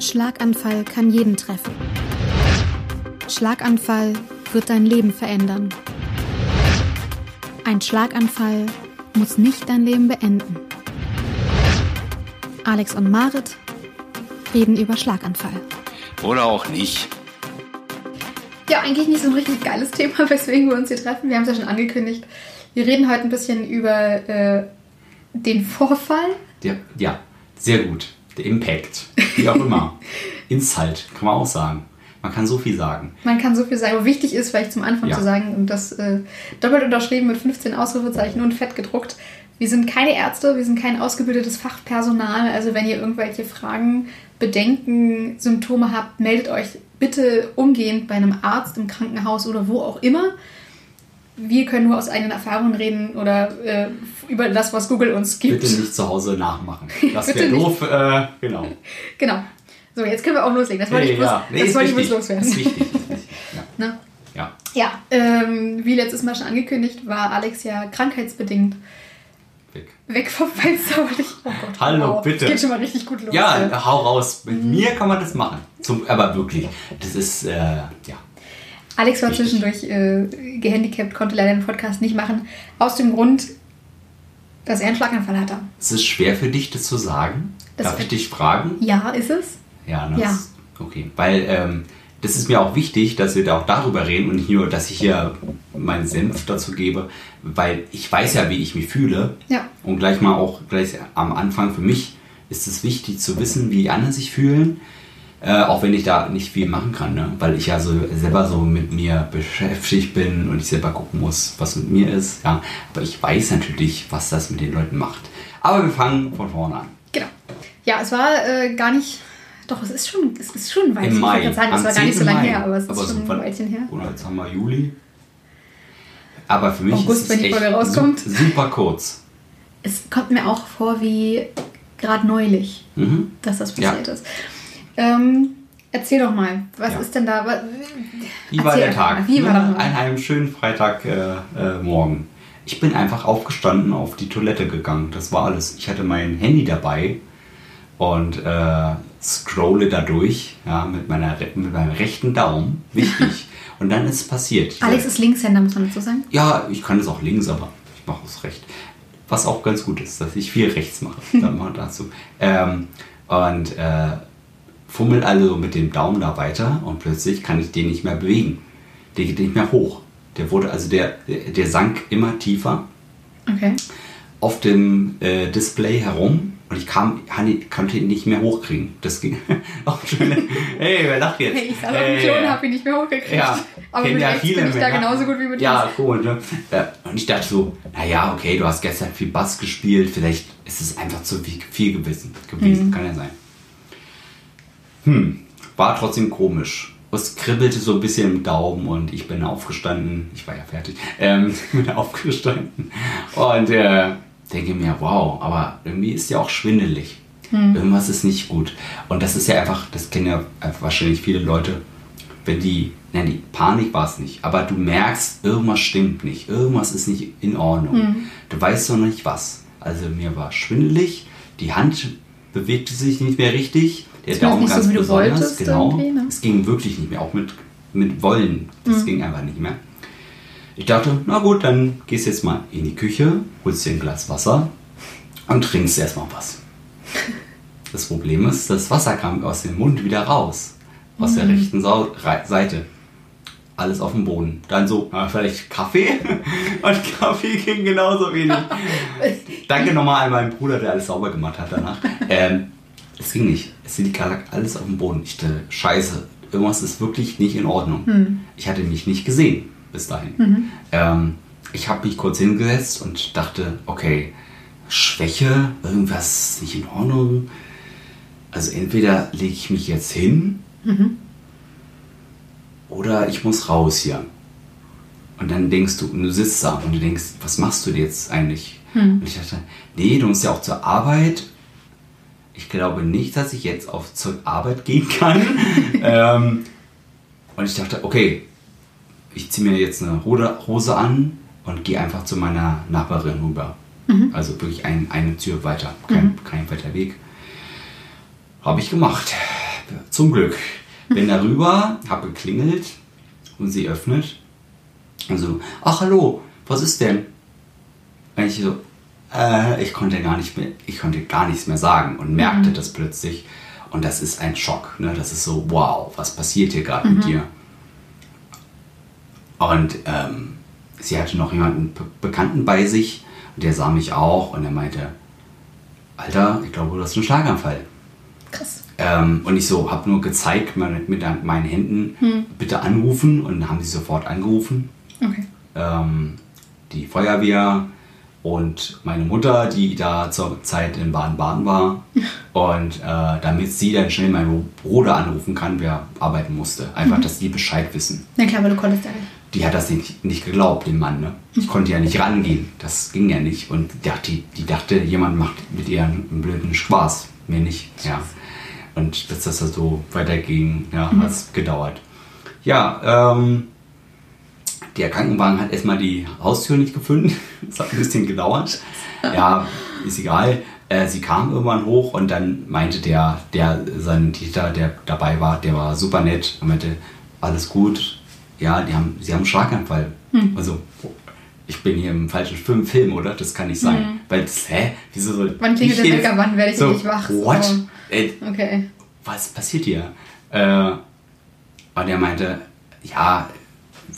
Schlaganfall kann jeden treffen. Schlaganfall wird dein Leben verändern. Ein Schlaganfall muss nicht dein Leben beenden. Alex und Marit reden über Schlaganfall. Oder auch nicht. Ja, eigentlich nicht so ein richtig geiles Thema, weswegen wir uns hier treffen. Wir haben es ja schon angekündigt. Wir reden heute ein bisschen über äh, den Vorfall. Ja, ja, sehr gut. Der Impact. Wie auch immer. Insight, kann man auch sagen. Man kann so viel sagen. Man kann so viel sagen. Aber wichtig ist vielleicht zum Anfang Ja. zu sagen, und das äh, doppelt unterschrieben mit 15 Ausrufezeichen und fett gedruckt. Wir sind keine Ärzte, wir sind kein ausgebildetes Fachpersonal. Also wenn ihr irgendwelche Fragen, Bedenken, Symptome habt, meldet euch bitte umgehend bei einem Arzt im Krankenhaus oder wo auch immer. Wir können nur aus eigenen Erfahrungen reden oder äh, über das, was Google uns gibt. Bitte nicht zu Hause nachmachen. Das wäre doof. Äh, genau. Genau. So, jetzt können wir auch loslegen. Das wollte Hey, ich bloß, ja. Nee, das ich bloß loswerden. Ist wichtig. Ist wichtig. Ja. Ne? ja. Ja, ähm, wie letztes Mal schon angekündigt, war Alex ja krankheitsbedingt Weg. weg vom Fenster. Und ich, oh Gott, Hallo, wow, bitte. Das geht schon mal richtig gut los. Ja, hau raus. Mit Mhm. mir kann man das machen. Zum, aber wirklich, das ist, äh, ja. Alex war zwischendurch äh, gehandicapt, konnte leider den Podcast nicht machen. Aus dem Grund, dass er einen Schlaganfall hatte. Es ist schwer für dich, das zu sagen. Das Darf ich dich fragen? Ja, ist es? Ja, ne? Ja. Das- Okay, weil ähm, das ist mir auch wichtig, dass wir da auch darüber reden und nicht nur, dass ich hier meinen Senf dazu gebe, weil ich weiß ja, wie ich mich fühle. Ja. Und gleich mal auch gleich am Anfang für mich ist es wichtig zu wissen, wie die anderen sich fühlen. Äh, auch wenn ich da nicht viel machen kann, ne? weil ich ja so selber so mit mir beschäftigt bin und ich selber gucken muss, was mit mir ist. Ja? Aber ich weiß natürlich, was das mit den Leuten macht. Aber wir fangen von vorne an. Genau. Ja, es war äh, gar nicht. Doch, es ist schon, es ist schon ein Weilchen. Im Mai. Ich wollte gerade sagen, es war gar nicht so 10. lange her, aber es ist Aber so schon ein Weilchen her. Oder jetzt haben wir Juli. Aber für mich August, ist es wenn die echt Folge rauskommt. su- super kurz. Es kommt mir auch vor wie gerade neulich. Mhm. dass das Ja. passiert ist. Ähm, erzähl doch mal, was Ja. ist denn da? wa- Wie war Erzähl der Tag? wie war Ne? An einem schönen Freitagmorgen. Äh, Morgen. ich bin einfach aufgestanden, auf die Toilette gegangen. Das war alles. Ich hatte mein Handy dabei und äh, scrolle da durch ja, mit, meiner, mit meinem rechten Daumen. Wichtig. und dann ist es passiert. Alex ist Linkshänder, muss man dazu sagen. Ja, ich kann es auch links, aber ich mache es recht. Was auch ganz gut ist, dass ich viel rechts mache. Dann mal dazu. Ähm, und äh, fummel also mit dem Daumen da weiter und plötzlich kann ich den nicht mehr bewegen. Der geht nicht mehr hoch. Der wurde also der, der, sank immer tiefer Okay. auf dem äh, Display herum und ich kam, konnte ihn nicht mehr hochkriegen. Das ging auch schön. Hey, wer lacht jetzt? Hey, ich saß auf dem Klo und hab ihn nicht mehr hochgekriegt. Ja, Aber kennen mit ja viele bin ich da genauso gut wie mit Ja, cool. Ne? Ja, Und ich dachte so, naja, okay, du hast gestern viel Bass gespielt, vielleicht ist es einfach zu viel, viel gewesen, gewesen. Kann ja sein. Hm, war trotzdem komisch. Es kribbelte so ein bisschen im Daumen und ich bin aufgestanden. Ich war ja fertig. Ähm, bin aufgestanden und äh, denke mir, wow, aber irgendwie ist ja auch schwindelig. Irgendwas ist nicht gut. Und das ist ja einfach, das kennen ja wahrscheinlich viele Leute, wenn die, nein, die Panik war es nicht, aber du merkst, irgendwas stimmt nicht, irgendwas ist nicht in Ordnung. Du weißt noch nicht was. Also mir war schwindelig, die Hand bewegte sich nicht mehr richtig, der Zumindest Daumen nicht so, ganz wie du besonders, wolltest genau. ne? Es ging wirklich nicht mehr, auch mit, mit Wollen, das ging einfach nicht mehr. Ich dachte, na gut, dann gehst jetzt mal in die Küche, holst dir ein Glas Wasser und trinkst erstmal was. Das Problem ist, das Wasser kam aus dem Mund wieder raus. Aus der rechten Sau Seite. Alles auf dem Boden. Dann so, na, vielleicht Kaffee? Und Kaffee ging genauso wenig. Danke nochmal an meinen Bruder, der alles sauber gemacht hat danach. Ähm, es ging nicht. Es liegt alles auf dem Boden. Ich dachte, scheiße, irgendwas ist wirklich nicht in Ordnung. Ich hatte mich nicht gesehen bis dahin. Ähm, ich habe mich kurz hingesetzt und dachte, okay, Schwäche, irgendwas ist nicht in Ordnung. Also entweder lege ich mich jetzt hin oder ich muss raus hier. Und dann denkst du, und du sitzt da und du denkst, was machst du jetzt eigentlich? Und ich dachte, nee, du musst ja auch zur Arbeit. Ich glaube nicht, dass ich jetzt auf zur Arbeit gehen kann. ähm, und ich dachte, okay, ich ziehe mir jetzt eine Hose an und gehe einfach zu meiner Nachbarin rüber. Also wirklich ein, eine Tür weiter, kein, kein weiter Weg. Habe ich gemacht. Zum Glück. Bin darüber, habe geklingelt und sie öffnet. Und so, ach hallo, was ist denn? Und ich so, äh, ich konnte gar nicht mehr, ich konnte gar nichts mehr sagen und merkte das plötzlich. Und das ist ein Schock. Ne? Das ist so, wow, was passiert hier gerade mit dir? Und ähm, sie hatte noch jemanden Be Bekannten bei sich und der sah mich auch und er meinte, Alter, ich glaube, du hast einen Schlaganfall. Krass. Ähm, und ich so, habe nur gezeigt mit, mit meinen Händen, bitte anrufen und dann haben sie sofort angerufen. Okay. Ähm, die Feuerwehr und meine Mutter, die da zur Zeit in Baden-Baden war. Und äh, damit sie dann schnell meinen Bruder anrufen kann, wer arbeiten musste. Einfach, dass die Bescheid wissen. Na klar, weil du konntest ja nicht. Die hat das nicht, nicht geglaubt, den Mann. Ne? Ich konnte ja nicht rangehen. Das ging ja nicht. Und die, die, die dachte, jemand macht mit ihr einen blöden Spaß. Mir nicht. Ja. Und bis das so weiterging, ja, hat es gedauert. Ja, ähm, der Krankenwagen hat erstmal die Haustür nicht gefunden. Das hat ein bisschen gedauert. Ja, ist egal. Äh, sie kam irgendwann hoch und dann meinte der, der Sanitäter, der dabei war, der war super nett und meinte, alles gut. Ja, die haben, sie haben einen Schlaganfall. Also, ich bin hier im falschen Film, Film oder? Das kann nicht sein. Weil, das, hä? Wieso soll Wann klingelt der Wecker? Wann werde ich so, endlich wach? What? So. Ey, Okay. was passiert hier? Äh, und er meinte, ja,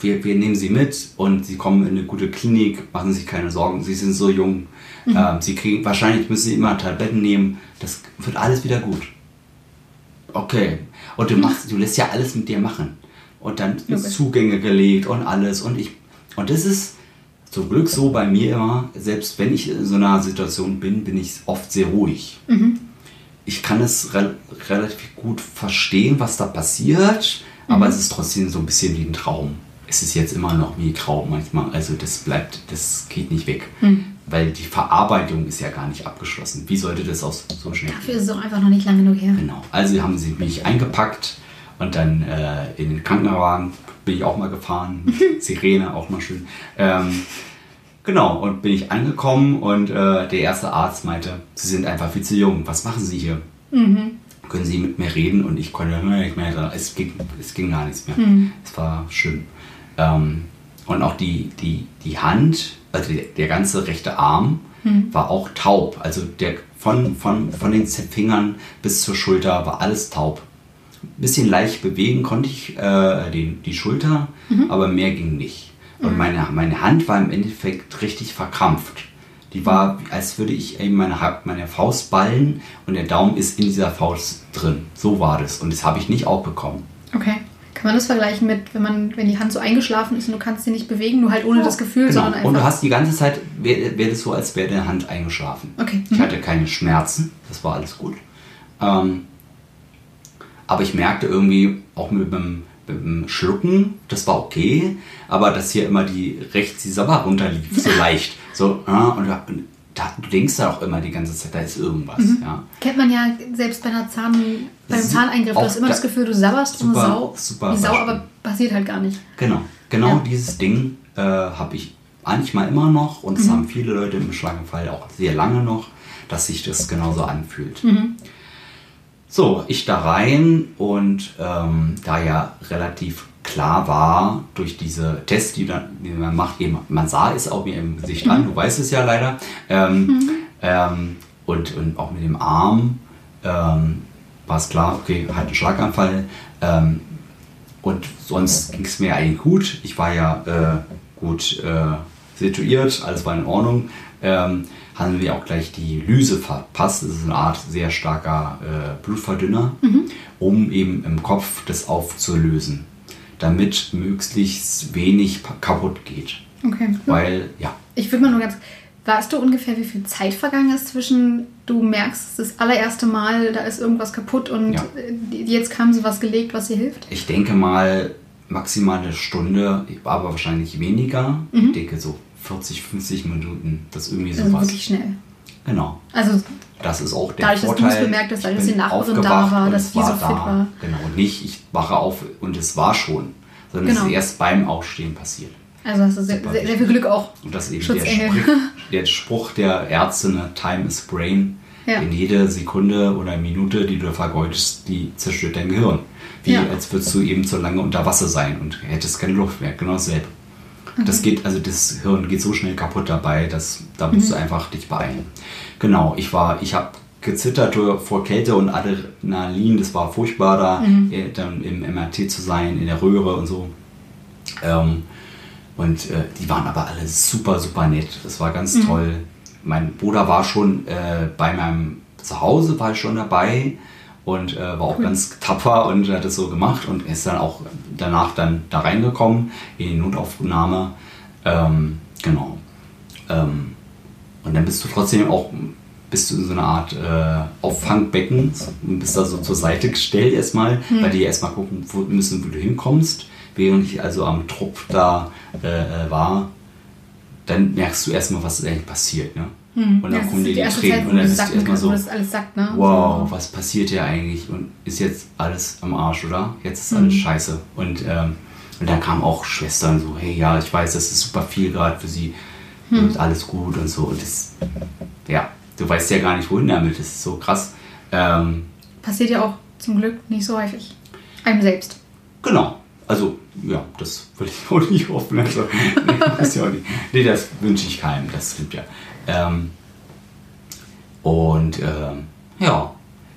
wir, wir nehmen sie mit und sie kommen in eine gute Klinik, machen sich keine Sorgen, sie sind so jung. Ähm, sie kriegen, wahrscheinlich müssen sie immer Tabletten nehmen, das wird alles wieder gut. Okay. Und du machst, du lässt ja alles mit dir machen. Und dann Logisch. Zugänge gelegt und alles. Und ich, und das ist zum Glück so bei mir immer, selbst wenn ich in so einer Situation bin, bin ich oft sehr ruhig ich kann es re relativ gut verstehen, was da passiert, aber es ist trotzdem so ein bisschen wie ein Traum. Es ist jetzt immer noch wie Traum manchmal. Also das bleibt, das geht nicht weg. Weil die Verarbeitung ist ja gar nicht abgeschlossen. Wie sollte das auch so schnell Dafür ist es auch einfach noch nicht lange genug her. Genau. Also haben sie mich eingepackt und dann äh, in den Krankenwagen bin ich auch mal gefahren. Sirene auch mal schön. Ähm, genau, und bin ich angekommen und äh, der erste Arzt meinte, Sie sind einfach viel zu jung. Was machen Sie hier? Können Sie mit mir reden? Und ich konnte nicht mehr. Es ging, es ging gar nichts mehr. Es war schlimm. Ähm, und auch die, die, die Hand, also der, der ganze rechte Arm, war auch taub. Also der, von, von, von den Fingern bis zur Schulter war alles taub. Ein bisschen leicht bewegen konnte ich äh, den, die Schulter, aber mehr ging nicht. Und meine, meine Hand war im Endeffekt richtig verkrampft. Die war, als würde ich eben meine, meine Faust ballen und der Daumen ist in dieser Faust drin. So war das. Und das habe ich nicht aufbekommen. Okay. Kann man das vergleichen mit, wenn man, wenn die Hand so eingeschlafen ist und du kannst sie nicht bewegen, nur halt ohne das Gefühl, Genau. sondern einfach. Und du hast die ganze Zeit, wäre wär das so, als wäre deine Hand eingeschlafen. Okay. Ich Mhm. hatte keine Schmerzen, das war alles gut. Ähm, aber ich merkte irgendwie auch mit dem, mit dem Schlucken, das war okay, aber dass hier immer die rechts die Sabber runterlief, so leicht. So, äh, und da, du denkst da auch immer die ganze Zeit, da ist irgendwas. Mhm. Ja. Kennt man ja selbst bei einer Zahn, beim Zahneingriff. Du hast immer da- das Gefühl, du sabberst wie eine Super- Sau. super wie Sau, aber passiert halt gar nicht. Genau, genau Ja. dieses Ding äh, habe ich manchmal immer noch und es Mhm. haben viele Leute im Schlaganfall auch sehr lange noch, dass sich das genauso anfühlt. Mhm. So, ich da rein und ähm, da ja relativ klar war durch diese Tests, die, dann, die man macht, eben, man sah es auch mir im Gesicht Mhm. an, du weißt es ja leider, ähm, ähm, und, und auch mit dem Arm ähm, war es klar, okay, halt ein Schlaganfall. Ähm, und sonst ging es mir eigentlich gut. Ich war ja äh, gut äh, situiert, alles war in Ordnung. Ähm, haben wir auch gleich die Lyse verpasst. Das ist eine Art sehr starker äh, Blutverdünner, um eben im Kopf das aufzulösen, damit möglichst wenig kaputt geht. Okay. Weil, ja, Ich würde mal nur ganz. Weißt du ungefähr, wie viel Zeit vergangen ist zwischen, du merkst das allererste Mal, da ist irgendwas kaputt und Ja. jetzt kam sie was gelegt, was dir hilft? ich denke mal maximal eine Stunde, aber wahrscheinlich weniger. Ich denke so 40, 50 Minuten, das ist irgendwie Also sowas. wirklich schnell. Genau. Also, Das ist auch der Dadurch, dass du Vorteil. es bemerkt hast, dadurch, dass die Nachbarin da war, dass es die so fit da. war. Genau, und nicht, ich wache auf und es war schon, sondern es Genau. ist erst beim Aufstehen passiert. also hast du sehr, sehr, sehr viel Glück auch. Und das ist eben der. Sprich, der Spruch der Ärzte, ne, Time is Brain. Ja. In jede Sekunde oder Minute, die du vergeudest, die zerstört dein Gehirn. Wie Ja. als würdest du eben zu lange unter Wasser sein und hättest keine Luft mehr. Genau dasselbe. Mhm. Das geht, also das Hirn geht so schnell kaputt dabei, dass da musst Mhm. du einfach dich beeilen. Genau, ich war, ich habe gezittert vor Kälte und Adrenalin, das war furchtbar da, Mhm. äh, dann im MRT zu sein, in der Röhre und so. Ähm, und äh, die waren aber alle super, super nett. Das war ganz Mhm. toll. Mein Bruder war schon äh, bei meinem Zuhause, war schon dabei und äh, war auch ganz tapfer und hat das so gemacht und ist dann auch danach dann da reingekommen in die Notaufnahme. Ähm, genau. Ähm, und dann bist du trotzdem auch bist du in so einer Art äh, Auffangbecken und bist da so zur Seite gestellt erstmal, weil die erstmal gucken wo, müssen, wo du hinkommst. Während ich also am Tropf da äh, äh, war, dann merkst du erstmal, was eigentlich passiert. Ne? Und dann Ja, kommen ist die erste Tränen und dann du sacken erstmal so, sagt, ne? wow, was passiert hier eigentlich? Und ist jetzt alles am Arsch, oder? Jetzt ist Mhm. alles scheiße. Und, ähm, und dann kamen auch Schwestern so, hey, ja, ich weiß, das ist super viel gerade für sie Mhm. und alles gut und so. Und das, ja, du weißt ja gar nicht, wohin damit. Das ist so krass. Ähm, Passiert ja auch zum Glück nicht so häufig. Einem selbst. Genau. Also, ja, das würde ich auch nicht hoffen. Also, nee, das, ja nicht. nee, das wünsche ich keinem, das stimmt ja. Ähm, und ähm, ja,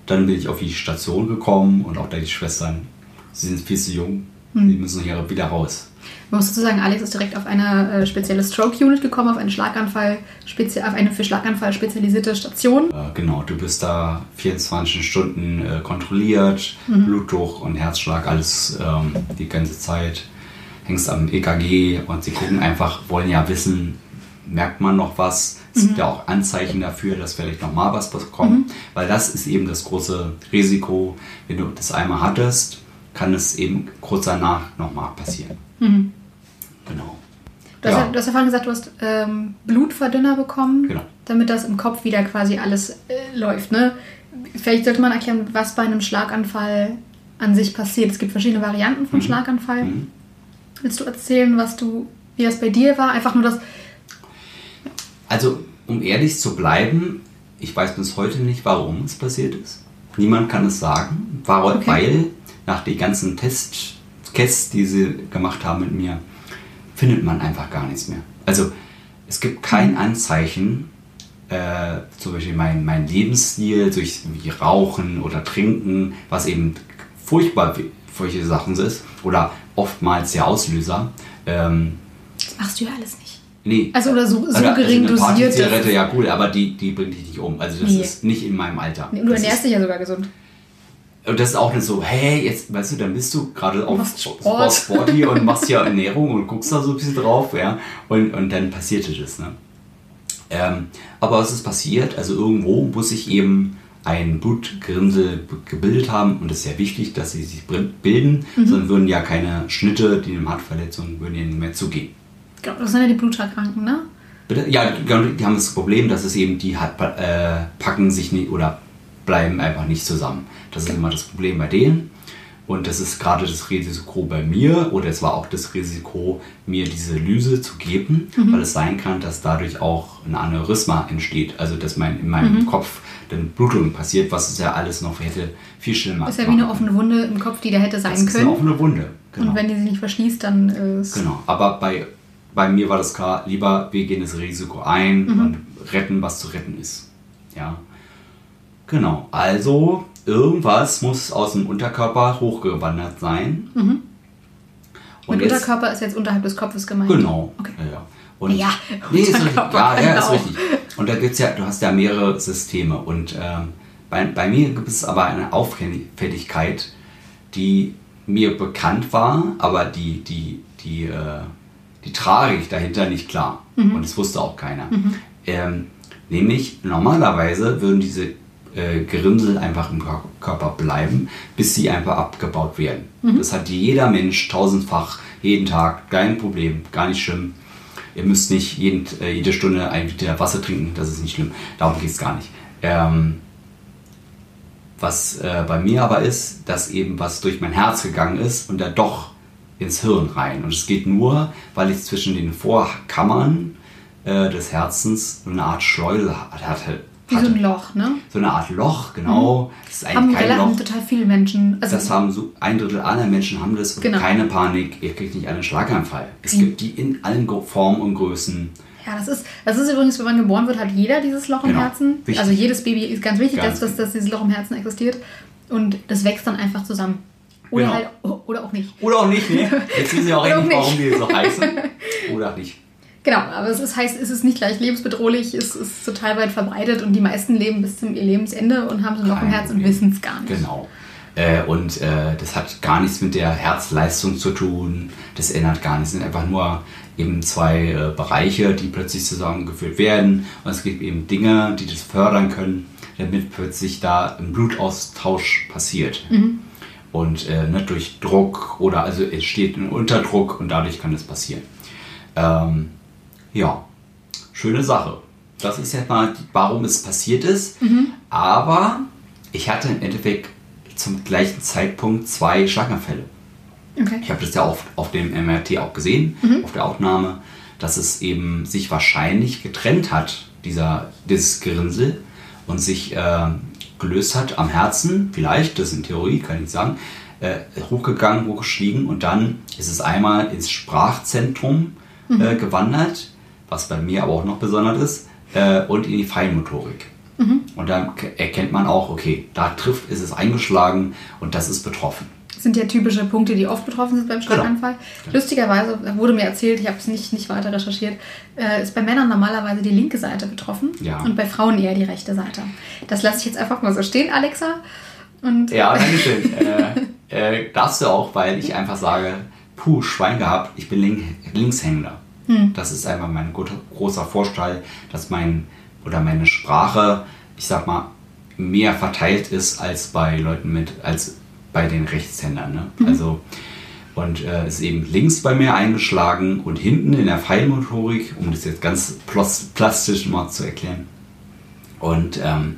dann bin ich auf die Station gekommen und auch da die Schwestern, sie sind viel zu jung, die müssen hier wieder raus. Man muss sagen, Alex ist direkt auf eine äh, spezielle Stroke-Unit gekommen, auf eine Schlaganfall, spezi auf eine für Schlaganfall spezialisierte Station. Äh, genau, du bist da 24 Stunden äh, kontrolliert, Blutdruck und Herzschlag, alles ähm, die ganze Zeit. Hängst am EKG und sie gucken einfach, wollen ja wissen, merkt man noch was? Es gibt ja auch Anzeichen dafür, dass vielleicht nochmal was bekommt, weil das ist eben das große Risiko. Wenn du das einmal hattest, kann es eben kurz danach nochmal passieren. Genau. Du hast, ja. Ja. du hast ja vorhin gesagt, du hast ähm, Blutverdünner bekommen, Genau. damit das im Kopf wieder quasi alles äh, läuft. Ne? Vielleicht sollte man erklären, was bei einem Schlaganfall an sich passiert. Es gibt verschiedene Varianten von Schlaganfall. Mhm. Willst du erzählen, was du, wie das bei dir war? Einfach nur das. Also, um ehrlich zu bleiben, ich weiß bis heute nicht, warum es passiert ist. Niemand kann es sagen, war, Okay. weil nach den ganzen Tests, die sie gemacht haben mit mir, findet man einfach gar nichts mehr. Also, es gibt kein Anzeichen, äh, zum Beispiel mein, mein Lebensstil, durch wie Rauchen oder Trinken, was eben furchtbar solche Sachen ist, oder oftmals der Auslöser. Ähm, Das machst du ja alles nicht. Nee, Also, oder so, so oder, gering also eine dosiert. Partyzigarette, dass- ja cool, aber die, die bringt dich nicht um. Also das Nee. ist nicht in meinem Alter. Nee, Du das ernährst ist, dich ja sogar gesund. und das ist auch nicht so, hey, jetzt, weißt du, dann bist du gerade auf Sport. sporty und machst ja Ernährung und guckst da so ein bisschen drauf, ja, und, und dann passierte das, ne. Ähm, aber was ist passiert? Also irgendwo muss sich eben ein Blutgerinnsel b- gebildet haben und es ist sehr wichtig, dass sie sich bilden, Mhm. sonst würden ja keine Schnitte, die eine Hartverletzung, würden ja nicht mehr zugehen. Genau, Das sind ja die Bluterkranken, ne? Bitte? Ja, die, haben das Problem, dass es eben, die hat, äh, packen sich nicht oder bleiben einfach nicht zusammen. Das ist immer das Problem bei denen. Und das ist gerade das Risiko bei mir oder es war auch das Risiko, mir diese Lyse zu geben, weil es sein kann, dass dadurch auch ein Aneurysma entsteht. Also, dass mein, in meinem Kopf dann Blutung passiert, was es ja alles noch hätte viel schlimmer Das ist ja wie eine offene Wunde im Kopf, die da hätte sein Das ist eine können. offene Wunde. Genau. Und wenn die sich nicht verschließt, dann äh, ist Genau, aber bei, bei mir war das klar, lieber wir gehen das Risiko ein und retten, was zu retten ist. Ja. Genau, also irgendwas muss aus dem Unterkörper hochgewandert sein. Und Mit jetzt- Unterkörper ist jetzt unterhalb des Kopfes gemeint. Genau. Okay. Ja. Und Ja, nee, ist richtig. Ja, ja, ist richtig. Und da gibt's ja, du hast ja mehrere Systeme. Und ähm, bei, bei mir gibt es aber eine Auffälligkeit, die mir bekannt war, aber die, die, die, äh, die Tragik dahinter nicht klar. Mhm. Und das wusste auch keiner. Ähm, nämlich, normalerweise würden diese äh, Gerinnsel einfach im Kör- Körper bleiben, bis sie einfach abgebaut werden. Mhm. Das hat jeder Mensch tausendfach, jeden Tag, kein Problem, gar nicht schlimm. Ihr müsst nicht jeden, äh, jede Stunde ein Liter Wasser trinken, das ist nicht schlimm. Darum geht es gar nicht. Ähm, was äh, bei mir aber ist, dass eben was durch mein Herz gegangen ist und da doch ins Hirn rein. Und es geht nur, weil ich zwischen den Vorkammern äh, des Herzens eine Art Schleuse hatte. Wie so ein Loch, ne? So eine Art Loch, genau. Das ist Haben, kein Loch. total viele Menschen. Also, Das haben so ein Drittel aller Menschen haben das. Genau. keine Panik, ihr kriegt nicht einen Schlaganfall. Es Mhm. gibt die in allen Formen und Größen. ja, das ist, das ist übrigens, wenn man geboren wird, hat jeder dieses Loch im Genau. Herzen. Wichtig. Also jedes Baby ist ganz wichtig, Ganz dass, dass, dass dieses Loch im Herzen existiert. Und das wächst dann einfach zusammen. Oder Genau. halt, oder auch nicht. Oder auch nicht, ne? Jetzt wissen Sie auch endlich, warum die so heißen. Oder auch nicht. Genau, aber es ist, heißt, es ist nicht gleich lebensbedrohlich, es ist total weit verbreitet und die meisten leben bis zum ihr Lebensende und haben so ein Loch im Kein Herz und wissen es gar nicht. Genau. Äh, und äh, das hat gar nichts mit der Herzleistung zu tun. Das ändert gar nichts. Es sind einfach nur eben zwei äh, Bereiche, die plötzlich zusammengeführt werden. Und es gibt eben Dinge, die das fördern können, damit plötzlich da ein Blutaustausch passiert. Und äh, ne, durch Druck oder also es steht ein Unterdruck und dadurch kann das passieren. Ähm, ja, schöne Sache. Das ist jetzt mal, warum es passiert ist. Aber ich hatte im Endeffekt zum gleichen Zeitpunkt zwei Schlaganfälle. Okay. Ich habe das ja auf, auf dem MRT auch gesehen, auf der Aufnahme, dass es eben sich wahrscheinlich getrennt hat, dieser, dieses Gerinnsel, und sich äh, gelöst hat am Herzen, vielleicht, das ist in Theorie, kann ich nicht sagen, äh, hochgegangen, hochgestiegen und dann ist es einmal ins Sprachzentrum äh, gewandert, was bei mir aber auch noch besonders ist, äh, und in die Feinmotorik. Und dann erkennt man auch, okay, da trifft, ist es eingeschlagen und das ist betroffen. Das sind ja typische Punkte, die oft betroffen sind beim Genau. Schlaganfall. Lustigerweise wurde mir erzählt, ich habe es nicht, nicht weiter recherchiert, äh, ist bei Männern normalerweise die linke Seite betroffen Ja. und bei Frauen eher die rechte Seite. Das lasse ich jetzt einfach mal so stehen, Alexa. Und Ja, danke schön. äh, äh, darfst du auch, weil ich einfach sage, puh, Schwein gehabt, ich bin Link Linkshänder. Das ist einfach mein großer Vorteil, dass mein oder meine Sprache, ich sag mal, mehr verteilt ist als bei Leuten mit, als bei den Rechtshändern. Ne? Also und äh, ist eben links bei mir eingeschlagen und hinten in der Pfeilmotorik, um das jetzt ganz plastisch mal zu erklären. Und ähm,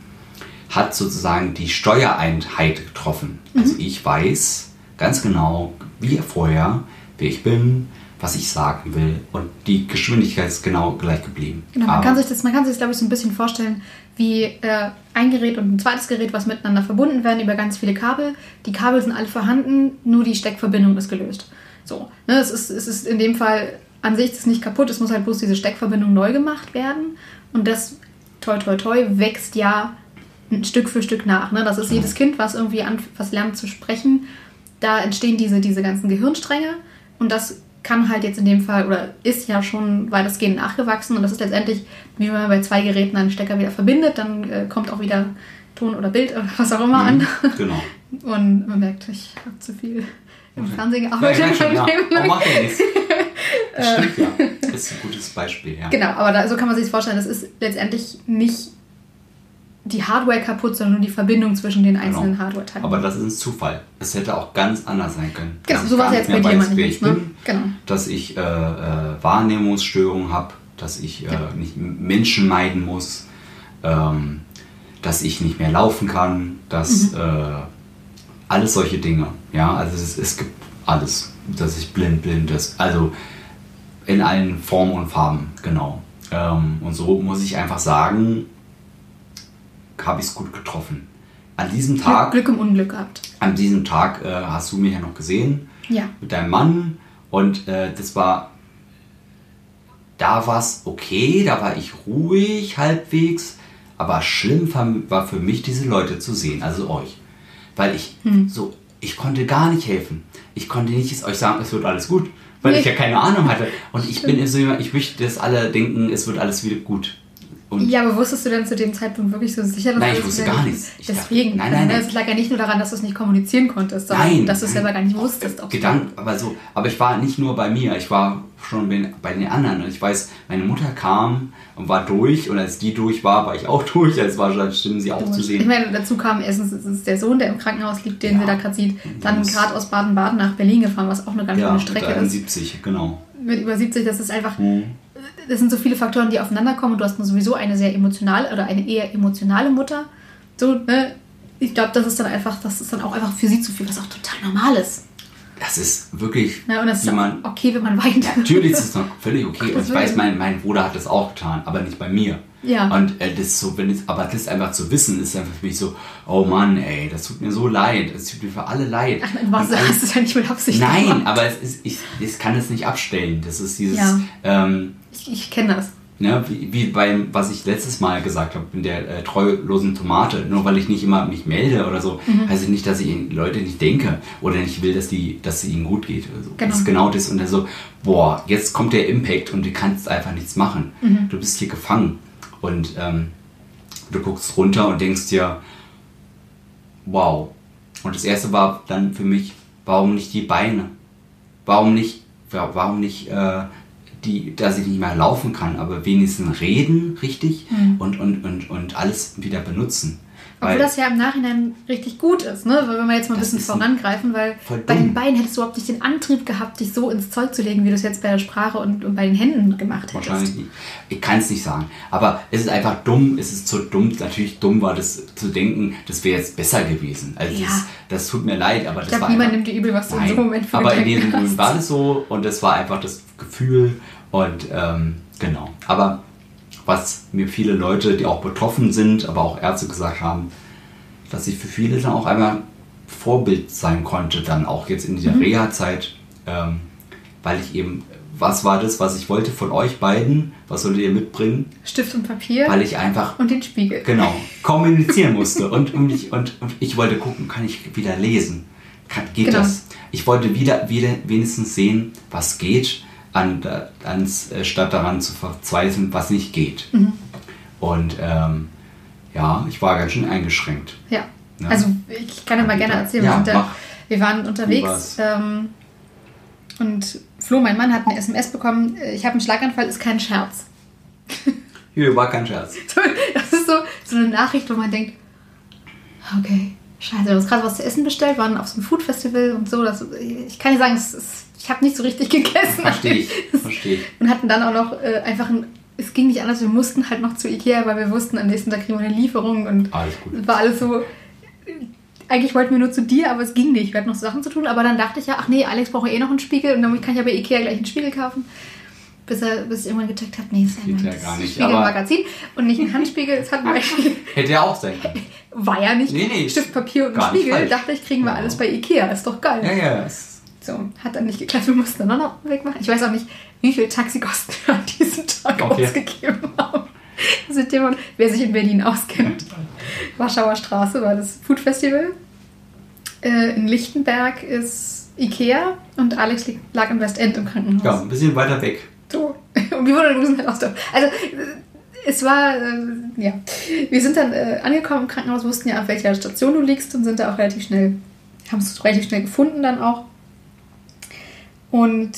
hat sozusagen die Steuereinheit getroffen. Also ich weiß ganz genau, wie vorher, wer ich bin, was ich sagen will. Und die Geschwindigkeit ist genau gleich geblieben. Genau, man Aber- kann sich das, man kann sich das, glaube ich, so ein bisschen vorstellen, wie äh, ein Gerät und ein zweites Gerät, was miteinander verbunden werden über ganz viele Kabel. Die Kabel sind alle vorhanden, nur die Steckverbindung ist gelöst. So, ne, es ist, es ist in dem Fall an sich ist nicht kaputt, es muss halt bloß diese Steckverbindung neu gemacht werden. Und das, toi toi toi, wächst ja ein Stück für Stück nach. Ne? Das ist jedes Kind, was irgendwie an, was lernt zu sprechen, da entstehen diese, diese ganzen Gehirnstränge und das kann halt jetzt in dem Fall oder ist ja schon weitestgehend nachgewachsen und das ist letztendlich, wie wenn man bei zwei Geräten einen Stecker wieder verbindet, dann äh, kommt auch wieder Ton oder Bild oder was auch immer an Genau. und man merkt, ich habe zu viel im Fernsehen Ja, gearbeitet. ich merk schon, ja. Oh, macht ja nichts. Das stimmt ja. Das ist ein gutes Beispiel, ja. Genau, aber da, so kann man sich vorstellen, das ist letztendlich nicht die Hardware kaputt, sondern nur die Verbindung zwischen den einzelnen Genau. Hardware-Teilen. Aber das ist ein Zufall. Es hätte auch ganz anders sein können. Genau, so war es jetzt bei dir mal nicht, ich ne? bin, Genau. Dass ich äh, äh, Wahrnehmungsstörungen habe, dass ich äh, Ja. nicht Menschen meiden muss, ähm, dass ich nicht mehr laufen kann, dass Mhm. äh, alles solche Dinge. Ja, also es, es gibt alles, dass ich blind, blind ist. Also in allen Formen und Farben, genau. Ähm, und so muss ich einfach sagen, habe ich es gut getroffen. An diesem Tag Glück, Glück im Unglück gehabt. an diesem Tag äh, hast du mich ja noch gesehen Ja. mit deinem Mann und äh, das war, da war es okay, da war ich ruhig halbwegs, aber schlimm war für mich diese Leute zu sehen, also euch, weil ich Hm. so, ich konnte gar nicht helfen, ich konnte nicht euch sagen, es wird alles gut, weil Nee. ich ja keine Ahnung hatte und ich bin so jemand, ich möchte, dass alle denken, es wird alles wieder gut. Und Ja, aber wusstest du denn zu dem Zeitpunkt wirklich so sicher, dass Nein, ich wusste gar nichts. Ich dachte- Deswegen. nein, nein, Also, nein. Es lag ja nicht nur daran, dass du es nicht kommunizieren konntest, sondern Nein, dass du es selber gar nicht wusstest. ob's Gedanken, aber so, aber ich war nicht nur bei mir, ich war schon bei, den anderen. Und ich weiß, meine Mutter kam und war durch und als die durch war, war ich auch durch. Als war dann stimmen sie auch zu Ich sehen. meine, dazu kam erstens ist es der Sohn, der im Krankenhaus liegt, den Ja. sie da gerade sieht. Dann gerade aus Baden-Baden nach Berlin gefahren, was auch eine ganz Ja, schöne mit Strecke ist. 71, genau. Mit über 70, das ist einfach, Hm. Das sind so viele Faktoren, die aufeinander kommen. Und du hast sowieso eine sehr emotionale oder eine eher emotionale Mutter. So, ne? Ich glaube, das ist dann einfach, das ist dann auch einfach für sie zu viel, was auch total normal ist. Das ist wirklich, Ne? Und das ist man, okay, wenn man weint. natürlich ist es noch völlig okay. Und ich weiß, mein, mein Bruder hat das auch getan, aber nicht bei mir. Ja. Und äh, das so, wenn es, aber das einfach zu wissen, ist einfach für mich so, oh Mann, ey, das tut mir so leid. Das tut mir für alle leid. Ach, Und hast du es ja nicht mit Absicht Nein, gemacht. aber es ist, ich, ich kann es nicht abstellen. Das ist dieses, Ja. ähm, Ich, ich kenne das. ne, wie, wie beim, was ich letztes Mal gesagt habe, in der äh, treulosen Tomate. Nur weil ich nicht immer mich melde oder so, Mhm. heißt es nicht, dass ich in Leute nicht denke oder nicht will, dass die, dass es ihnen gut geht. So. Genau. Das ist genau das. Und dann so, boah, jetzt kommt der Impact und du kannst einfach nichts machen. Mhm. Du bist hier gefangen. Und ähm, du guckst runter und denkst dir, wow. Und das erste war dann für mich, warum nicht die Beine? Warum nicht, wa- warum nicht, äh, die, dass ich nicht mehr laufen kann, aber wenigstens reden richtig und, und, und, und alles wieder benutzen. Obwohl das ja im Nachhinein richtig gut ist, ne? Weil wenn wir jetzt mal ein bisschen vorangreifen, weil bei den Beinen hättest du überhaupt nicht den Antrieb gehabt, dich so ins Zeug zu legen, wie du es jetzt bei der Sprache und, und bei den Händen gemacht Wahrscheinlich hättest. nicht. Ich kann es nicht sagen. Aber es ist einfach dumm, es ist zu dumm. Natürlich dumm war das zu denken, das wäre jetzt besser gewesen. Also Ja. das, das tut mir leid, aber das Ich glaube, war niemand einfach, nimmt dir übel, was du in Nein, so einem Moment aber in diesem Moment war das so und das war einfach das Gefühl und ähm, genau. Aber was mir viele Leute, die auch betroffen sind, aber auch Ärzte gesagt haben, dass ich für viele dann auch einmal Vorbild sein konnte, dann auch jetzt in dieser Mhm. Reha-Zeit, ähm, weil ich eben, was war das, was ich wollte von euch beiden, was solltet ihr mitbringen, Stift und Papier weil ich einfach und den Spiegel. genau kommunizieren musste und, und, ich, und, und ich wollte gucken, kann ich wieder lesen, kann, geht Genau. das? Ich wollte wieder, wieder wenigstens sehen, was geht, an, ans, äh, statt daran zu verzweifeln, was nicht geht. Mhm. Und ähm, ja, ich war ganz schön eingeschränkt. Ja. Ja. Also ich kann ja mal gerne erzählen. Ja, wir, da, wir waren unterwegs ähm, und Flo, mein Mann, hat eine SMS bekommen, äh, ich habe einen Schlaganfall, ist kein Scherz. Hier war kein Scherz. Das ist so, so eine Nachricht, wo man denkt, okay, scheiße, wir haben uns gerade was zu essen bestellt, waren auf so einem Food-Festival und so. Das, ich kann nicht sagen, es ist, ich habe nicht so richtig gegessen. Verstehe ich, verstehe. Und hatten dann auch noch äh, einfach ein, es ging nicht anders, wir mussten halt noch zu Ikea, weil wir wussten, am nächsten Tag kriegen wir eine Lieferung und Alles gut. war alles so, eigentlich wollten wir nur zu dir, aber es ging nicht. Wir hatten noch Sachen zu tun, aber dann dachte ich ja, ach nee, Alex braucht eh noch einen Spiegel und dann kann ich ja bei Ikea gleich einen Spiegel kaufen. Bis, er, bis ich irgendwann gecheckt habe, nee, es ist ja gar ein nicht, Spiegelmagazin und nicht ein Handspiegel. Es hat Hätte ja auch sein können. war ja nicht Nee, nee, Stift, Papier und ein gar Spiegel. Dachte ich, kriegen wir Ja. alles bei Ikea. Ist doch geil. Ja, ja, So, hat dann nicht geklappt. Wir mussten dann noch einen Weg machen. Ich weiß auch nicht, wie viel Taxikosten wir an diesem Tag Okay. ausgegeben haben. Also jemand, wer sich in Berlin auskennt. Warschauer Straße war das Food Festival. Äh, in Lichtenberg ist Ikea und Alex lag im Westend im Krankenhaus. ja, ein bisschen weiter weg. So. Und wir wurden halt Ausdorf. Also, äh, es war, äh, ja. Wir sind dann äh, angekommen im Krankenhaus, wussten ja, auf welcher Station du liegst und sind da auch relativ schnell, haben es relativ schnell gefunden dann auch. Und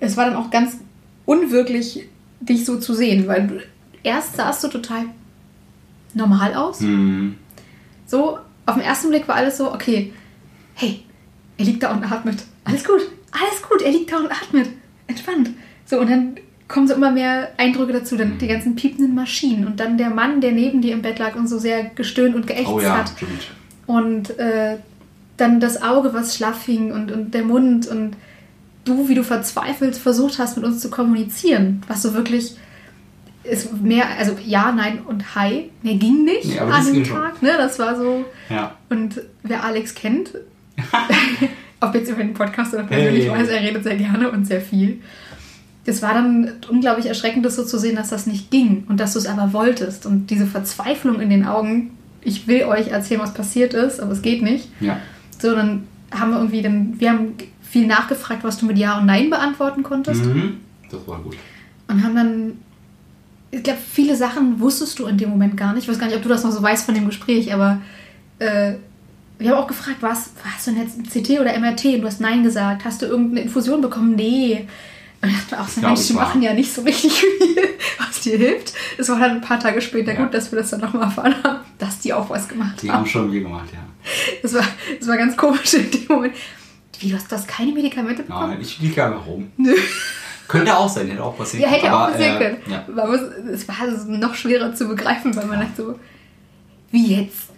es war dann auch ganz unwirklich, dich so zu sehen, weil du, erst sahst du total normal aus. Hm. So, auf den ersten Blick war alles so, okay, hey, er liegt da und atmet. Alles gut, alles gut, er liegt da und atmet. Entspannt. So, und dann kommen so immer mehr Eindrücke dazu, dann die ganzen piependen Maschinen und dann der Mann, der neben dir im Bett lag und so sehr gestöhnt und geächtzt Oh ja, hat. stimmt. Und äh, dann das Auge, was schlaff hing und, und der Mund und du, wie du verzweifelt versucht hast, mit uns zu kommunizieren, was so wirklich ist mehr, also ja, nein und hi, mehr ging nicht Nee, an dem schon. Tag, ne? Das war so. Ja. Und wer Alex kennt, ob jetzt über den Podcast oder persönlich Hey. weiß, er redet sehr gerne und sehr viel. Das war dann unglaublich erschreckend, das so zu sehen, dass das nicht ging und dass du es aber wolltest. Und diese Verzweiflung in den Augen, ich will euch erzählen, was passiert ist, aber es geht nicht. Ja. So, dann haben wir irgendwie, dann, wir haben viel nachgefragt, was du mit Ja und Nein beantworten konntest. Mhm. Das war gut. Und haben dann, ich glaube, viele Sachen wusstest du in dem Moment gar nicht. Ich weiß gar nicht, ob du das noch so weißt von dem Gespräch, aber äh, wir haben auch gefragt, was, hast du denn jetzt CT oder MRT? Und du hast Nein gesagt. Hast du irgendeine Infusion bekommen? Nee. Und ich dachte mir auch so, Mensch, die machen ja nicht so richtig viel, was dir hilft. Es war dann ein paar Tage später Ja. gut, dass wir das dann nochmal erfahren haben, dass die auch was gemacht Die haben. haben schon viel gemacht, ja. Das war, das war ganz komisch in dem Moment. Wie, du hast, du hast keine Medikamente bekommen? Nein, ich liege einfach rum. Nö. Könnte auch sein, hätte auch passieren Ja, hätte können, auch aber, passieren äh, können. Ja. Man muss, es war noch schwerer zu begreifen, weil man dachte so, wie jetzt?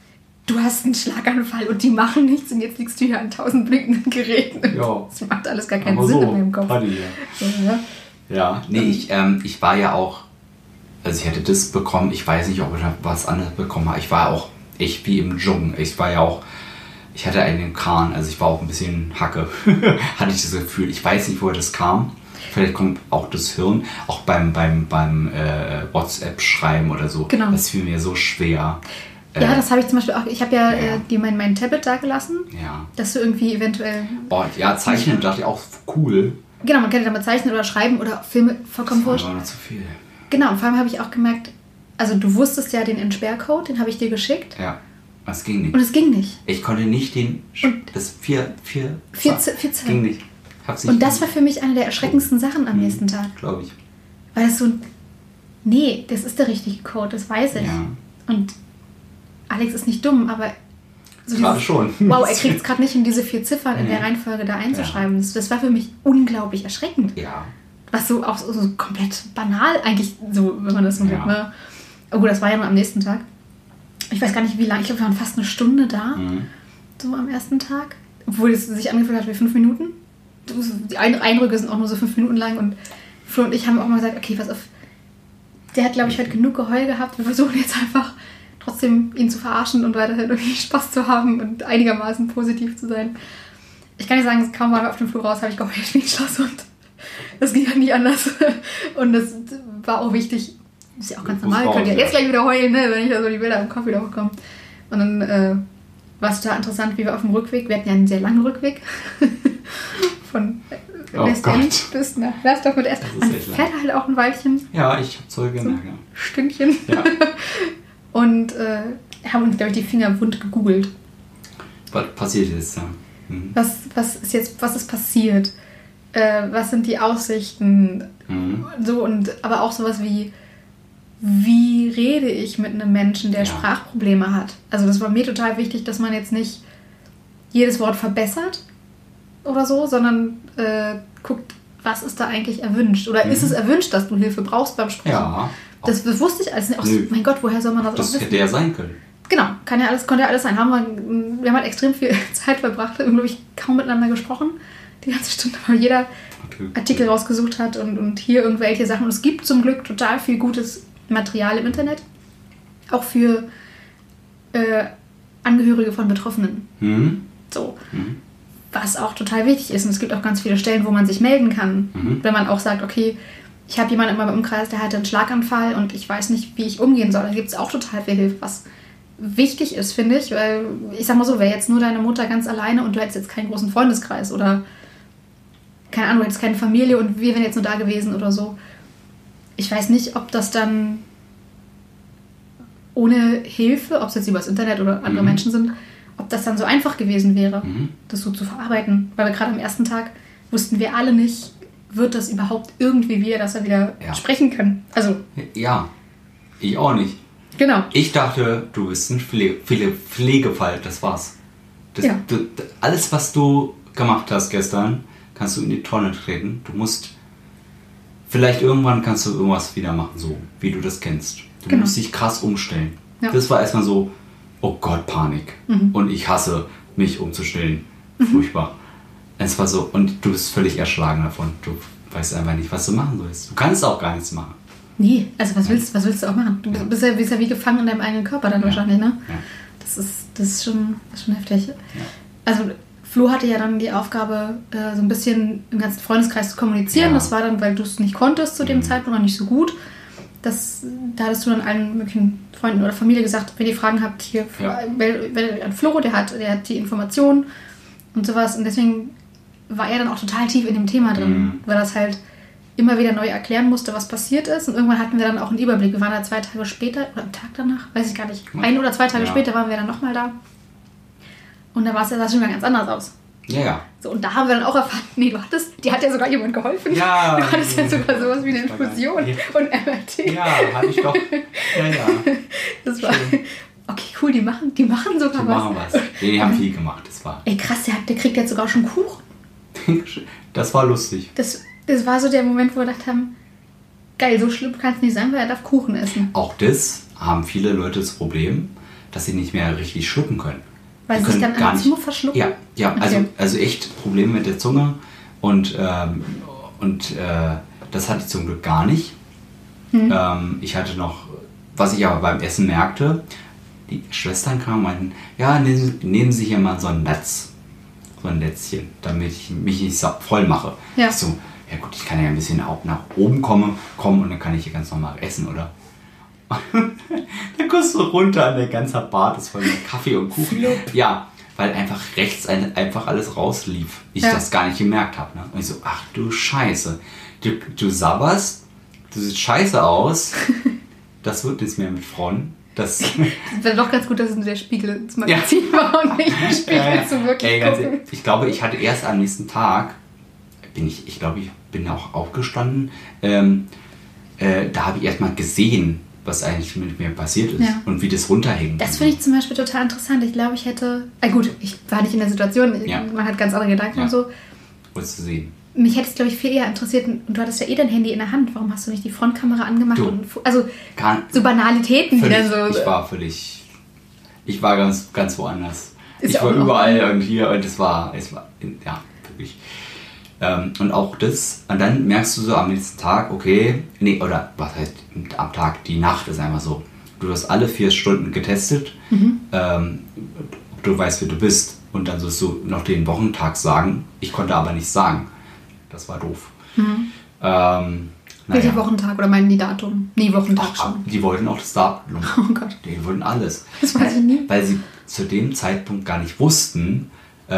Du hast einen Schlaganfall und die machen nichts und jetzt liegst du hier an tausend blinkenden Geräten. Ja. Das macht alles gar keinen Aber Sinn so, in meinem Kopf. Paddy, ja. Ja. Ja, nee, ich, ähm, ich war ja auch Also ich hätte das bekommen, ich weiß nicht, ob ich was anderes bekommen habe. Ich war auch echt wie im Dschungel. Ich war ja auch, ich hatte einen Kahn, also ich war auch ein bisschen Hacke, hatte ich das Gefühl. Ich weiß nicht, woher das kam. Vielleicht kommt auch das Hirn, auch beim, beim, beim äh, WhatsApp-Schreiben oder so. Genau. Das fiel mir so schwer. Ja, Äh, das habe ich zum Beispiel auch. Ich habe ja, ja. Äh, dir mein, mein Tablet da gelassen, Ja. dass du irgendwie eventuell. Boah, ja, Zeichnen dachte ich auch cool. Genau, man kann ja damit zeichnen oder schreiben oder Filme vollkommen Das war wurscht. noch zu viel. Genau, und vor allem habe ich auch gemerkt, also du wusstest ja den Entsperrcode, den habe ich dir geschickt Ja, das ging nicht. und es ging nicht. Ich konnte nicht den. Und- das vier, vier, Vier vier Zeilen. ging nicht. Hab's nicht Und das war für mich eine der erschreckendsten Sachen am nächsten Tag. glaube ich. Weil es so, nee, das ist der richtige Code, das weiß ich. Ja. Und Alex ist nicht dumm, aber so Gerade schon. Wow, er kriegt es gerade nicht hin, diese vier Ziffern in Ja. der Reihenfolge da einzuschreiben. Das, das war für mich unglaublich erschreckend. Ja. Was so auch so, so komplett banal eigentlich so, wenn man das so Ja. sieht. Ne? Oh gut, das war ja nur am nächsten Tag. Ich weiß gar nicht, wie lange. Ich glaube, wir waren fast eine Stunde da, Mhm. so am ersten Tag. Obwohl es sich angefühlt hat wie fünf Minuten. Die Ein- Eindrücke sind auch nur so fünf Minuten lang und Flo und ich haben auch mal gesagt, okay, pass auf. Der hat, glaube ich, heute genug Geheul gehabt. Wir versuchen jetzt einfach trotzdem ihn zu verarschen und weiterhin irgendwie Spaß zu haben und einigermaßen positiv zu sein. Ich kann nicht sagen, kaum waren wir auf dem Flur raus, habe ich geheult wie ein Schlosshund. Das ging ja nicht anders. Und das war auch wichtig. Ist ja auch ganz normal. Ich könnte ja jetzt gleich wieder heulen, ne, wenn ich da so die Bilder im Kopf wieder hochkomme. Und dann äh, war es total interessant, wie wir auf dem Rückweg, wir hatten ja einen sehr langen Rückweg, von Oh Westend bis nach Lersdorf mit ist Man echt lang. fährt halt auch ein Weilchen, Ja, ich habe Zeuge gemerkt. Ja. Stündchen. Ja. Und äh, haben uns, glaube ich, die Finger wund gegoogelt. Was passiert jetzt? Ja. Mhm. Was, was ist jetzt, was ist passiert? Äh, was sind die Aussichten? Mhm. So und aber auch sowas wie, wie rede ich mit einem Menschen, der Ja. Sprachprobleme hat? Also das war mir total wichtig, dass man jetzt nicht jedes Wort verbessert oder so, sondern äh, guckt, was ist da eigentlich erwünscht? Oder ist es erwünscht, dass du Hilfe brauchst beim Sprechen? Mhm. Ja. Das, das wusste ich alles nicht. Nö. mein Gott, woher soll man das, Das wissen? hätte ja sein können. Genau, kann ja alles, konnte ja alles sein. Haben wir, wir haben halt extrem viel Zeit verbracht, wir haben, glaube ich, kaum miteinander gesprochen, die ganze Stunde, weil jeder Artikel rausgesucht hat und, und hier irgendwelche Sachen. Und es gibt zum Glück total viel gutes Material im Internet, auch für äh, Angehörige von Betroffenen. Mhm. So. Mhm. Was auch total wichtig ist. Und es gibt auch ganz viele Stellen, wo man sich melden kann, Mhm. wenn man auch sagt, okay, ich habe jemanden in meinem Umkreis, der hatte einen Schlaganfall und ich weiß nicht, wie ich umgehen soll. Da gibt es auch total viel Hilfe, was wichtig ist, finde ich. Weil ich sag mal so, wäre jetzt nur deine Mutter ganz alleine und du hättest jetzt keinen großen Freundeskreis oder keine Ahnung, du hättest keine Familie und wir wären jetzt nur da gewesen oder so. Ich weiß nicht, ob das dann ohne Hilfe, ob es jetzt übers Internet oder andere Mhm. Menschen sind, ob das dann so einfach gewesen wäre, Mhm. das so zu verarbeiten. Weil wir gerade am ersten Tag wussten wir alle nicht, wird das überhaupt irgendwie wir, dass wir wieder Ja. sprechen können. Also, Ja, ich auch nicht. genau. Ich dachte, du bist ein Pflege, Pflege, Pflegefall, das war's. Das, Ja. du, alles, was du gemacht hast gestern, kannst du in die Tonne treten. Du musst, vielleicht irgendwann kannst du irgendwas wieder machen, so wie du das kennst. Du Genau. musst dich krass umstellen. Ja. Das war erstmal so, oh Gott, Panik. Mhm. Und ich hasse, mich umzustellen. Furchtbar. Es war so, und du bist völlig erschlagen davon. Du weißt einfach nicht, was du machen sollst. Du kannst auch gar nichts machen. Nee, also was willst, was willst du auch machen? Du bist, ja, bist ja wie gefangen in deinem eigenen Körper dann Ja. wahrscheinlich, ne? Ja. Das ist, das ist, schon, das ist schon heftig. Also Flo hatte ja dann die Aufgabe, äh, so ein bisschen im ganzen Freundeskreis zu kommunizieren. Ja. Das war dann, weil du es nicht konntest zu dem Mhm. Zeitpunkt noch nicht so gut. Das, da hattest du dann allen möglichen Freunden oder Familie gesagt, wenn ihr Fragen habt, hier Ja. an Flo, der hat, der hat die Informationen und sowas. Und deswegen war er dann auch total tief in dem Thema drin, Mhm. weil das halt immer wieder neu erklären musste, was passiert ist. Und irgendwann hatten wir dann auch einen Überblick. Wir waren da zwei Tage später oder am Tag danach, weiß ich gar nicht. Ein oder zwei Tage Ja. später waren wir dann nochmal da. Und da war es ja sah schon wieder ganz anders aus. Ja, ja. So, und da haben wir dann auch erfahren, nee, du hattest, dir hat ja sogar jemand geholfen. Ja. Du hattest ja sogar sowas wie eine Infusion und MRT. Ja, hatte ich doch. Ja, ja. Das war, okay, cool, die machen, die machen sogar Die was. machen was. Die haben viel gemacht. Das war, Ey, krass, der, hat, der kriegt jetzt sogar schon Kuchen. das war lustig. Das, das war so der Moment, wo wir gedacht haben, geil, so schlimm kann es nicht sein, weil er darf Kuchen essen. Auch das haben viele Leute das Problem, dass sie nicht mehr richtig schlucken können. Weil sie sich dann an der Zunge verschlucken? Ja, ja Okay. also, also echt Probleme mit der Zunge. Und, ähm, und äh, das hatte ich zum Glück gar nicht. Ähm, ich hatte noch, was ich aber beim Essen merkte, die Schwestern kamen und meinten, ja, nehmen, nehmen Sie hier mal so ein Netz, so ein Netzchen, damit ich mich nicht so voll mache. Ja. Ich so, ja gut, ich kann ja ein bisschen auch nach oben kommen, kommen und dann kann ich hier ganz normal essen, oder? Dann guckst du runter und der ganze Bart ist voll mit Kaffee und Kuchen. Ja, weil einfach rechts ein, einfach alles rauslief. Ich Ja. das gar nicht gemerkt habe. Ne? Und ich so, ach du Scheiße. Du, du sabberst, du siehst scheiße aus. Das wird nichts mehr mit Frauen. Das, Es wäre doch ganz gut, dass es nur der Spiegel ins Magazin war und nicht ein Spiegel Äh, zu wirklich ey, ganz gucken. ich glaube, ich hatte erst am nächsten Tag, bin ich, ich glaube, ich bin auch aufgestanden, ähm, äh, da habe ich erstmal gesehen, was eigentlich mit mir passiert ist Ja. und wie das runterhängt. Das finde ich zum Beispiel total interessant. Ich glaube, ich hätte. Ah, gut, ich war nicht in der Situation. Ja. Man hat ganz andere Gedanken Ja. und so. Wolltest du sehen? Mich hätte es, glaube ich, viel eher interessiert. Und du hattest ja eh dein Handy in der Hand. Warum hast du nicht die Frontkamera angemacht? Du. Und, also, Gar, so Banalitäten, völlig, dann so. ich war völlig, ich war ganz, ganz woanders. Ist ich war überall und hier und es war, es war, ja, wirklich. Ähm, und auch das, und dann merkst du so am nächsten Tag, okay, nee, oder was heißt am Tag, die Nacht ist einfach so. Du wirst alle vier Stunden getestet, Mhm. ähm, ob du weißt, wer du bist. Und dann sollst du noch den Wochentag sagen. Ich konnte aber nicht sagen. Das war doof. Ähm, Welcher naja. Wochentag oder meinen die Datum? Nee, Wochentag Ach, schon. die wollten auch das Datum. Oh Gott. Die wollten alles. Das weiß ich nie. Weil sie zu dem Zeitpunkt gar nicht wussten, äh,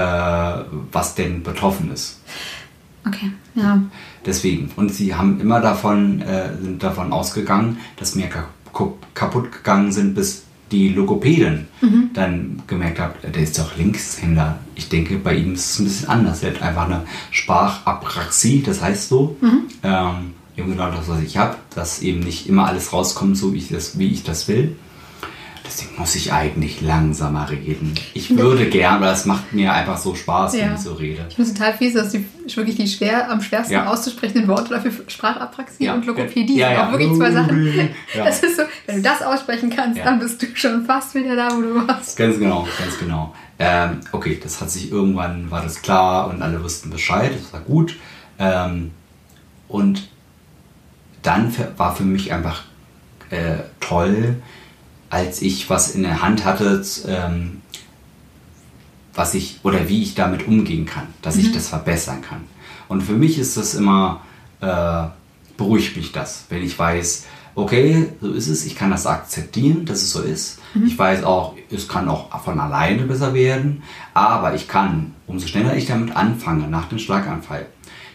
was denn betroffen ist. Okay, ja. Deswegen. Und sie haben immer davon, äh, sind davon ausgegangen, dass mir ka kaputt gegangen sind, bis die Logopädin dann gemerkt hat, der ist doch Linkshänder. Ich denke, bei ihm ist es ein bisschen anders. Er hat einfach eine Sprachapraxie, das heißt so. Ähm, eben genau das, was ich habe, dass eben nicht immer alles rauskommt, so wie ich das, wie ich das will. Deswegen muss ich eigentlich langsamer reden. Ich würde gern, aber es macht mir einfach so Spaß, wenn Ja. ich so rede. Ich finde es total fies, dass die wirklich die schwer, am schwersten Ja. auszusprechenden Worte dafür Sprachapraxie Ja. und Logopädie Ja, sind ja. auch wirklich zwei Sachen. Das ist so, wenn du das aussprechen kannst, dann bist du schon fast wieder da, wo du warst. Ganz genau, ganz genau. Ähm, okay, das hat sich irgendwann, war das klar und alle wussten Bescheid, das war gut. Ähm, und dann war für mich einfach äh, toll, als ich was in der Hand hatte, ähm, was ich oder wie ich damit umgehen kann, dass ich das verbessern kann. Und für mich ist das immer, äh, beruhigt mich das, wenn ich weiß, okay, so ist es, ich kann das akzeptieren, dass es so ist. Ich weiß auch, es kann auch von alleine besser werden, aber ich kann, umso schneller ich damit anfange, nach dem Schlaganfall,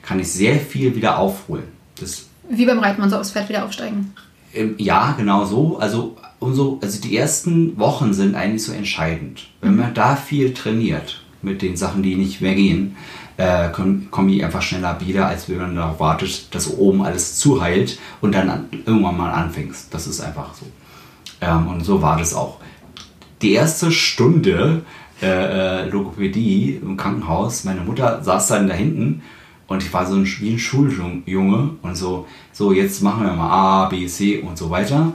kann ich sehr viel wieder aufholen. Das Wie beim Reiten, man soll aufs Pferd wieder aufsteigen. Ähm, Ja, genau so. Also, umso, also die ersten Wochen sind eigentlich so entscheidend. Wenn man da viel trainiert mit den Sachen, die nicht mehr gehen, äh, kommen komm ich einfach schneller wieder, als wenn man darauf wartet, dass oben alles zuheilt und dann an, irgendwann mal anfängst. Das ist einfach so. Ähm, und so war das auch. Die erste Stunde äh, äh, Logopädie im Krankenhaus, meine Mutter saß dann da hinten und ich war so ein, wie ein Schuljunge und so, so jetzt machen wir mal A, B, C und so weiter.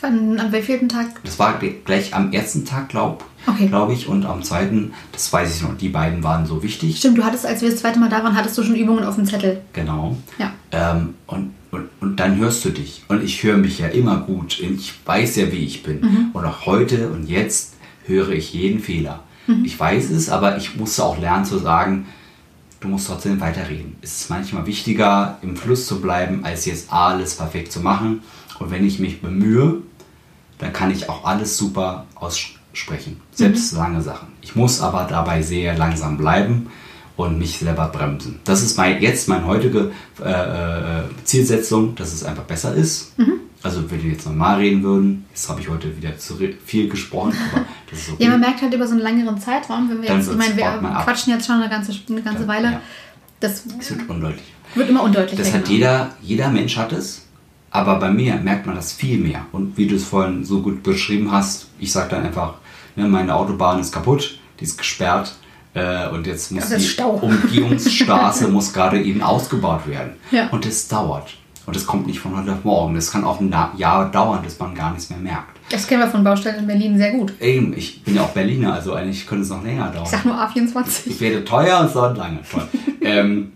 Wann, am wievielten Tag? Das war gleich am ersten Tag, glaube Okay. glaub ich, und am zweiten, das weiß ich noch, die beiden waren so wichtig. Stimmt, du hattest, als wir das zweite Mal da waren, hattest du schon Übungen auf dem Zettel. Genau. Ja. Ähm, und, und, und dann hörst du dich. Und ich höre mich ja immer gut. Ich weiß ja, wie ich bin. Und auch heute und jetzt höre ich jeden Fehler. Ich weiß es, aber ich musste auch lernen zu sagen, du musst trotzdem weiterreden. Es ist manchmal wichtiger, im Fluss zu bleiben, als jetzt alles perfekt zu machen. Und wenn ich mich bemühe, dann kann ich auch alles super aussprechen. Selbst lange Sachen. Ich muss aber dabei sehr langsam bleiben und mich selber bremsen. Das ist mein, jetzt meine heutige äh, äh, Zielsetzung, dass es einfach besser ist. Also wenn wir jetzt normal reden würden, jetzt habe ich heute wieder zu viel gesprochen, aber das ist okay. Ja, man merkt halt über so einen längeren Zeitraum, wenn wir Dann jetzt, ich meine, wir quatschen jetzt schon eine ganze, eine ganze Ja, Weile. ja. Das es wird undeutlich. wird immer undeutlicher. Das hat genau. jeder, jeder Mensch hat es, aber bei mir merkt man das viel mehr. Und wie du es vorhin so gut beschrieben hast, ich sage dann einfach, ne, meine Autobahn ist kaputt, die ist gesperrt äh, und jetzt muss das die Stau. Umgehungsstraße muss gerade eben ausgebaut werden. Ja. Und das dauert. Und das kommt nicht von heute auf morgen. Das kann auch ein Jahr dauern, bis man gar nichts mehr merkt. Das kennen wir von Baustellen in Berlin sehr gut. Eben, ich bin ja auch Berliner, also eigentlich könnte es noch länger dauern. Ich sag nur A24. Ich werde teuer und so lange. Toll. ähm,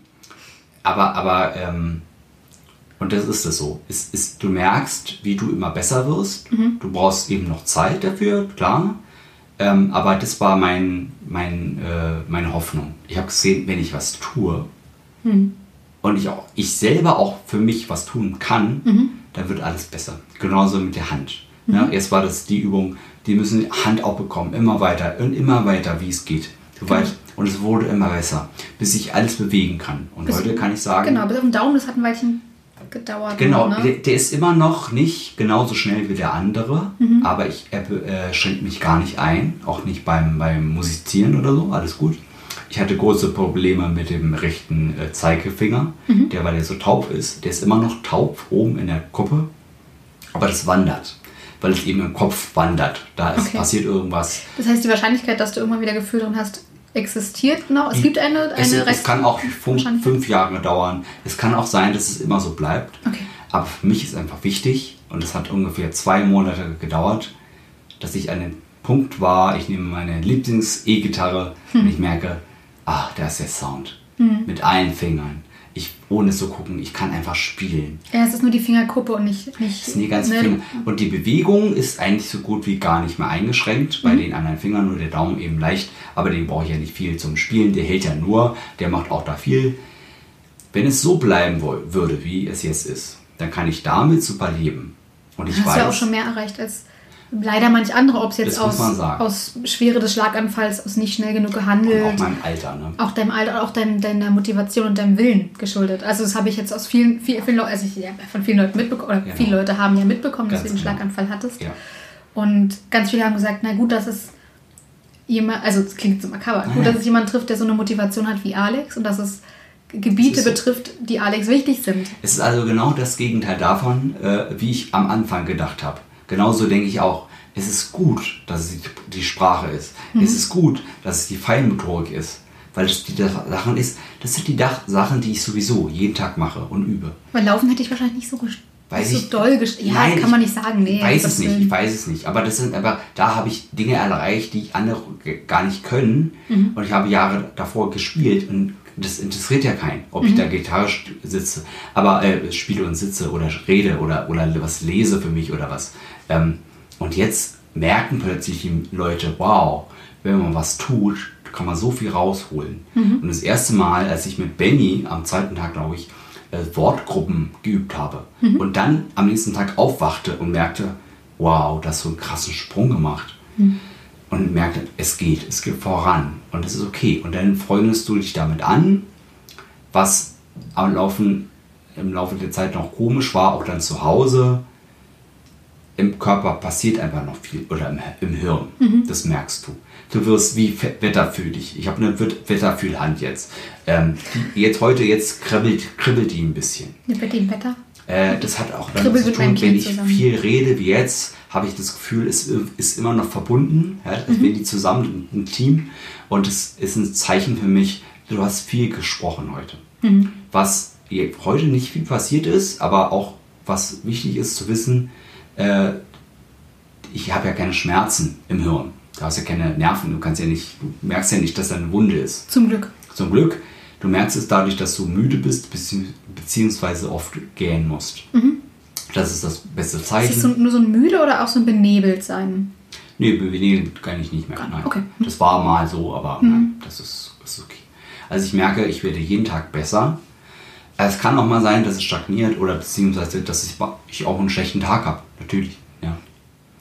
aber, aber, ähm, Und das ist es so. Es ist, du merkst, wie du immer besser wirst. Du brauchst eben noch Zeit dafür, klar. Ähm, aber das war mein, mein, äh, meine Hoffnung. Ich habe gesehen, wenn ich was tue und ich, auch, ich selber auch für mich was tun kann, dann wird alles besser. Genauso mit der Hand. Ja, erst war das die Übung, die müssen die Hand auch bekommen, immer weiter und immer weiter, wie es geht. So weit. Und es wurde immer besser, bis ich alles bewegen kann. Und Bis- heute kann ich sagen, Genau, bis auf den Daumen, das hat ein Weilchen gedauert. Genau, noch, der, ne? der ist immer noch nicht genauso schnell wie der andere, Mhm. aber ich äh, schränke mich gar nicht ein, auch nicht beim, beim Musizieren oder so, alles gut. Ich hatte große Probleme mit dem rechten äh, Zeigefinger, Mhm. der, weil der so taub ist, der ist immer noch taub oben in der Kuppe, aber das wandert, weil es eben im Kopf wandert. Da Okay. passiert irgendwas. Das heißt, die Wahrscheinlichkeit, dass du irgendwann wieder Gefühl drin hast, existiert noch. Es gibt eine, eine Es, es kann auch fünf, fünf Jahre dauern. Es kann auch sein, dass es immer so bleibt. Okay. Aber für mich ist einfach wichtig, und es hat ungefähr zwei Monate gedauert, dass ich an dem Punkt war, ich nehme meine Lieblings-E-Gitarre und ich merke, ah, da ist der Sound. Mit allen Fingern. Ich, ohne zu gucken, ich kann einfach spielen. Ja, es ist nur die Fingerkuppe und nicht. nicht Das sind die ganzen ne? Finger. Und die Bewegung ist eigentlich so gut wie gar nicht mehr eingeschränkt. Bei den anderen Fingern nur der Daumen eben leicht. Aber den brauche ich ja nicht viel zum Spielen. Der hält ja nur. Der macht auch da viel. Wenn es so bleiben würde, wie es jetzt ist, dann kann ich damit super leben. Und ich Hast weiß, ja auch schon mehr erreicht als leider manch andere, ob es jetzt aus, aus Schwere des Schlaganfalls, aus nicht schnell genug und gehandelt, auch meinem Alter. Ne? auch deinem Alter, auch dein, deiner Motivation und deinem Willen geschuldet. Also das habe ich jetzt aus vielen, vielen, vielen Leuten, also ich habe von vielen Leuten mitbekommen, oder Genau. viele Leute haben ja mitbekommen, dass Ganz du einen genau. Schlaganfall hattest. Ja. Und ganz viele haben gesagt, na gut, dass es jemand, also es klingt so makaber, gut, dass es jemand trifft, der so eine Motivation hat wie Alex und dass es Gebiete so. betrifft, die Alex wichtig sind. Es ist also genau das Gegenteil davon, äh, wie ich am Anfang gedacht habe. Genauso denke ich auch, es ist gut, dass es die, die Sprache ist. Mhm. Es ist gut, dass es die Feinmotorik ist. Weil das die Sachen ist, das sind die Sachen, die ich sowieso jeden Tag mache und übe. Weil Laufen hätte ich wahrscheinlich nicht so, ges- Weiß nicht ich- so doll. Ja, Nein, kann man ich nicht sagen. Nee, weiß es nicht, ich weiß es nicht. Aber das sind aber, da habe ich Dinge erreicht, die andere gar nicht können. Mhm. Und ich habe Jahre davor gespielt und das interessiert ja keinen, ob Mhm. ich da Gitarre sitze, aber äh, spiele und sitze oder rede oder, oder was lese für mich oder was. Ähm, und jetzt merken plötzlich die Leute, wow, wenn man was tut, kann man so viel rausholen. Mhm. Und das erste Mal, als ich mit Benny am zweiten Tag, glaube ich, äh, Wortgruppen geübt habe Mhm. und dann am nächsten Tag aufwachte und merkte, wow, das hast so einen krassen Sprung gemacht. Mhm. Und merkte, es geht, es geht voran und es ist okay. Und dann freundest du dich damit an, was am Laufen, im Laufe der Zeit noch komisch war, auch dann zu Hause. Im Körper passiert einfach noch viel oder im, im Hirn. Das merkst du. Du wirst wie wetterfühlig. Ich habe eine Wet- Wetterfühlhand jetzt. Ähm, jetzt heute jetzt kribbelt, kribbelt die ein bisschen. Mit dem Wetter. Äh, das hat auch damit zu tun, wenn ich zusammen. viel rede wie jetzt, habe ich das Gefühl, es ist immer noch verbunden. Ja? Mhm. wenn die zusammen ein Team und es ist ein Zeichen für mich, du hast viel gesprochen heute. Mhm. Was heute nicht viel passiert ist, aber auch was wichtig ist zu wissen, äh, ich habe ja keine Schmerzen im Hirn. Du hast ja keine Nerven, du kannst ja nicht, du merkst ja nicht, dass da eine Wunde ist. Zum Glück. Zum Glück, du merkst es dadurch, dass du müde bist, bezieh beziehungsweise oft gähnen musst. Das ist das beste Ist Zeichen. es so, nur so ein müde oder auch so ein benebelt sein? nee, bewegen kann ich nicht mehr. Nein. okay. Mhm. Das war mal so, aber nein, das ist, ist okay. Also ich merke, ich werde jeden Tag besser. Es kann auch mal sein, dass es stagniert oder beziehungsweise, dass ich auch einen schlechten Tag habe. Natürlich, ja.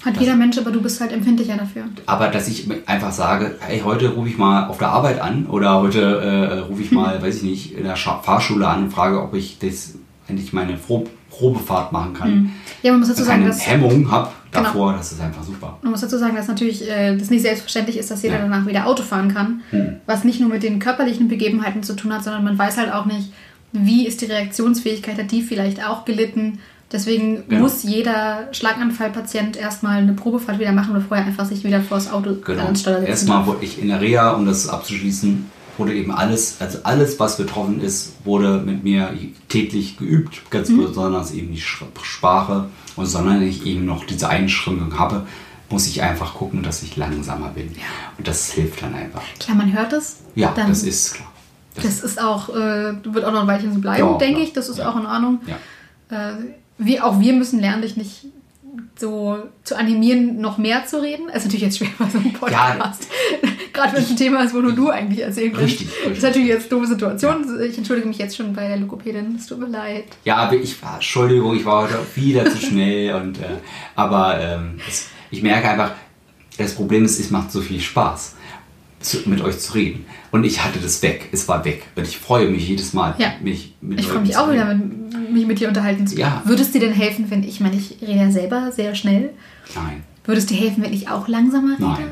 Hat jeder Mensch, aber du bist halt empfindlicher dafür. Aber dass ich einfach sage, hey, heute rufe ich mal auf der Arbeit an oder heute äh, rufe ich mal, weiß ich nicht, in der Fahrschule an und frage, ob ich das endlich meine Pro Probefahrt machen kann. Ja, man muss dazu Dass ich sagen, dass, Hemmung habe Genau. davor, das ist einfach super. man muss dazu sagen, dass natürlich äh, das nicht selbstverständlich ist, dass jeder Ja. danach wieder Auto fahren kann. Hm. Was nicht nur mit den körperlichen Begebenheiten zu tun hat, sondern man weiß halt auch nicht, wie ist die Reaktionsfähigkeit, hat die vielleicht auch gelitten. Deswegen Genau. muss jeder Schlaganfallpatient erstmal eine Probefahrt wieder machen, bevor er einfach sich wieder vors Auto Genau. ans Steuer setzen Erstmal wurde ich in der Reha, um das abzuschließen, wurde eben alles, also alles, was betroffen ist, wurde mit mir täglich geübt, ganz Mhm. besonders eben die Sprache. Und sondern ich eben noch diese Einschränkung habe, muss ich einfach gucken, dass ich langsamer bin. Und das hilft dann einfach. Klar, man hört es. Ja, dann- das ist klar. Das, Das ist auch, äh, wird auch noch ein Weilchen so bleiben, Ja, denke klar. ich. Das ist Ja. auch in Ordnung. ja. äh, wir, auch wir müssen lernen, dich nicht so zu animieren, noch mehr zu reden. Also natürlich jetzt schwer bei so einem Podcast. Gerade wenn es ein Thema ist, wo nur du eigentlich erzählen kannst. Richtig, richtig. Das ist natürlich jetzt eine doofe Situation. Ich entschuldige mich jetzt schon bei der Logopädin. Es tut mir leid. Ja, aber ich war, Entschuldigung, ich war heute wieder zu schnell. Und, äh, aber ähm, ich merke einfach, das Problem ist, es macht so viel Spaß, zu, mit euch zu reden. Und ich hatte das weg. Es war weg. Und ich freue mich jedes Mal, Ja. mich mit Ich freue mich auch wieder, mit, mich mit dir unterhalten zu können. Ja. Würde es dir denn helfen, wenn ich, meine, ich rede ja selber sehr schnell. Nein, Würde es dir helfen, wenn ich auch langsamer rede? nein,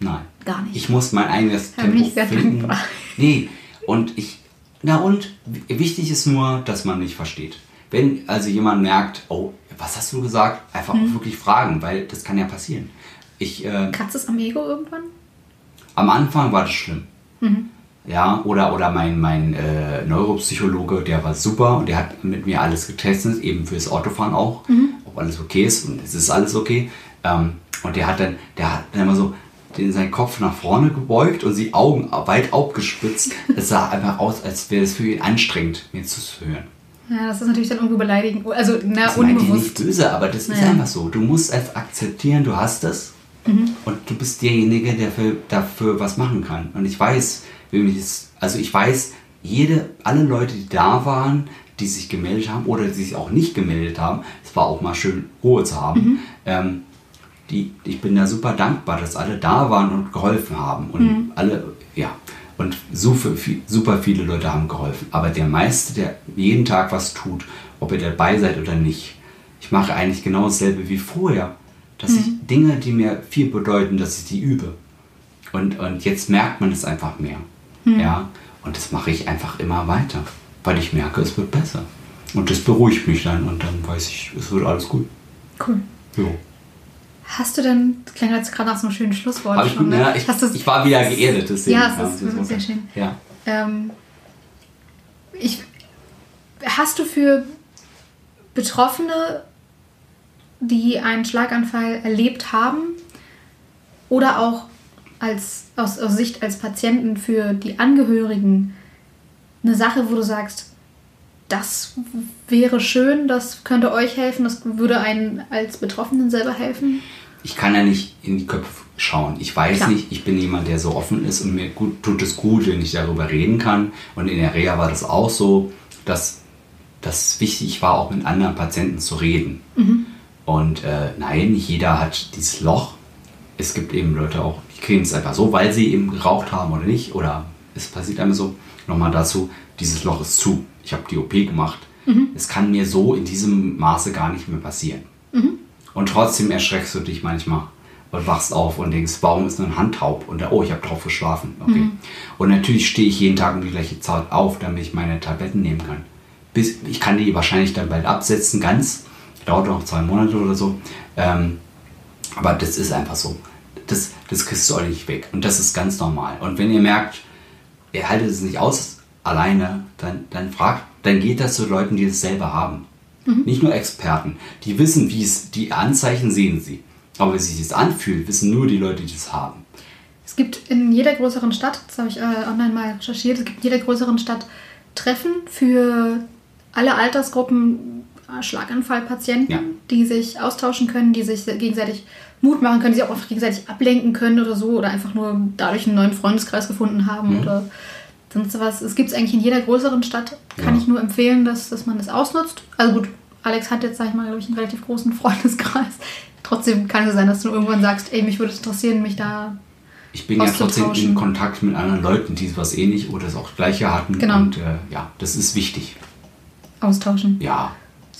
nein. Gar nicht. Ich muss mein eigenes Da bin Tempo ich sehr finden. dankbar. Nee, und ich, na und, wichtig ist nur, dass man nicht versteht. Wenn also jemand merkt, oh, was hast du gesagt? Einfach auch wirklich fragen, weil das kann ja passieren. Ich, äh, Kratzt es am Ego irgendwann? Am Anfang war das schlimm. Mhm. Ja, oder, oder mein, mein äh, Neuropsychologe, der war super und der hat mit mir alles getestet, eben fürs Autofahren auch, Mhm. ob alles okay ist und es ist alles okay. Ähm, und der hat dann, der hat dann immer so den, seinen Kopf nach vorne gebeugt und die Augen weit aufgespitzt. Es sah einfach aus, als wäre es für ihn anstrengend, mir zuzuhören. Ja, das ist natürlich dann irgendwie beleidigend. Also, na, Das meinte ich nicht unbewusst. böse, aber das ist Ja. einfach so. Du musst einfach akzeptieren, du hast es Mhm. und du bist derjenige, der für, dafür was machen kann. Und ich weiß, also ich weiß, jede, alle Leute, die da waren, die sich gemeldet haben oder die sich auch nicht gemeldet haben, es war auch mal schön Ruhe zu haben. Mhm. Ähm, die, ich bin da super dankbar, dass alle da waren und geholfen haben. Und Mhm. alle, ja, und super, super viele Leute haben geholfen. Aber der meiste, der jeden Tag was tut, ob ihr dabei seid oder nicht, ich mache eigentlich genau dasselbe wie vorher. Dass ich Dinge, die mir viel bedeuten, dass ich die übe. Und, und jetzt merkt man es einfach mehr. Ja, und das mache ich einfach immer weiter, weil ich merke, es wird besser. Und das beruhigt mich dann und dann weiß ich, es wird alles gut. Cool. Jo. Hast du denn, das klang jetzt gerade nach so einem schönen Schlusswort Hab ich, schon, ne? ja, ich, Hast du's- ich war wieder geerdet. Deswegen Ja, es ist runter. sehr schön. Ja. Ähm, ich, hast du für Betroffene, die einen Schlaganfall erlebt haben, oder auch als, aus, aus Sicht als Patienten für die Angehörigen eine Sache, wo du sagst, das wäre schön, das könnte euch helfen, das würde einen als Betroffenen selber helfen? Ich kann ja nicht in die Köpfe schauen. Ich weiß Klar. nicht, ich bin jemand, der so offen ist und mir gut, tut es gut, wenn ich darüber reden kann. Und in der Reha war das auch so, dass das wichtig war, auch mit anderen Patienten zu reden. Und äh, nein, nicht jeder hat dieses Loch. Es gibt eben Leute auch, die kriegen es einfach so, weil sie eben geraucht haben oder nicht. Oder es passiert einem so. Nochmal dazu, dieses Loch ist zu. Ich habe die OP gemacht. Es kann mir so in diesem Maße gar nicht mehr passieren. Und trotzdem erschreckst du dich manchmal und wachst auf und denkst, warum ist nur ein Hand taub? Und oh, ich habe drauf geschlafen. Okay. Und natürlich stehe ich jeden Tag um die gleiche Zeit auf, damit ich meine Tabletten nehmen kann. Bis, ich kann die wahrscheinlich dann bald absetzen, ganz. Dauert noch zwei Monate oder so. Ähm, aber das ist einfach so. Das, das kriegst du auch nicht weg. Und das ist ganz normal. Und wenn ihr merkt, ihr haltet es nicht aus alleine, dann, dann fragt, dann geht das zu Leuten, die es selber haben. Nicht nur Experten. Die wissen, wie es, die Anzeichen sehen sie. Aber wie sich das anfühlt, wissen nur die Leute, die es haben. Es gibt in jeder größeren Stadt, das habe ich äh, online mal recherchiert, es gibt in jeder größeren Stadt Treffen für alle Altersgruppen Schlaganfallpatienten, Ja. die sich austauschen können, die sich gegenseitig Mut machen können, die sich auch einfach gegenseitig ablenken können oder so oder einfach nur dadurch einen neuen Freundeskreis gefunden haben Mhm. oder sonst was. Es gibt es eigentlich in jeder größeren Stadt. Kann Ja. ich nur empfehlen, dass, dass man das ausnutzt. Also gut, Alex hat jetzt, sag ich mal, glaube ich, einen relativ großen Freundeskreis. Trotzdem kann es sein, dass du irgendwann sagst, ey, mich würde es interessieren, mich da Ich bin ja trotzdem in Kontakt mit anderen Leuten, die was ähnlich oder das auch gleiche hatten. Genau. Und äh, ja, das ist wichtig. austauschen. Ja.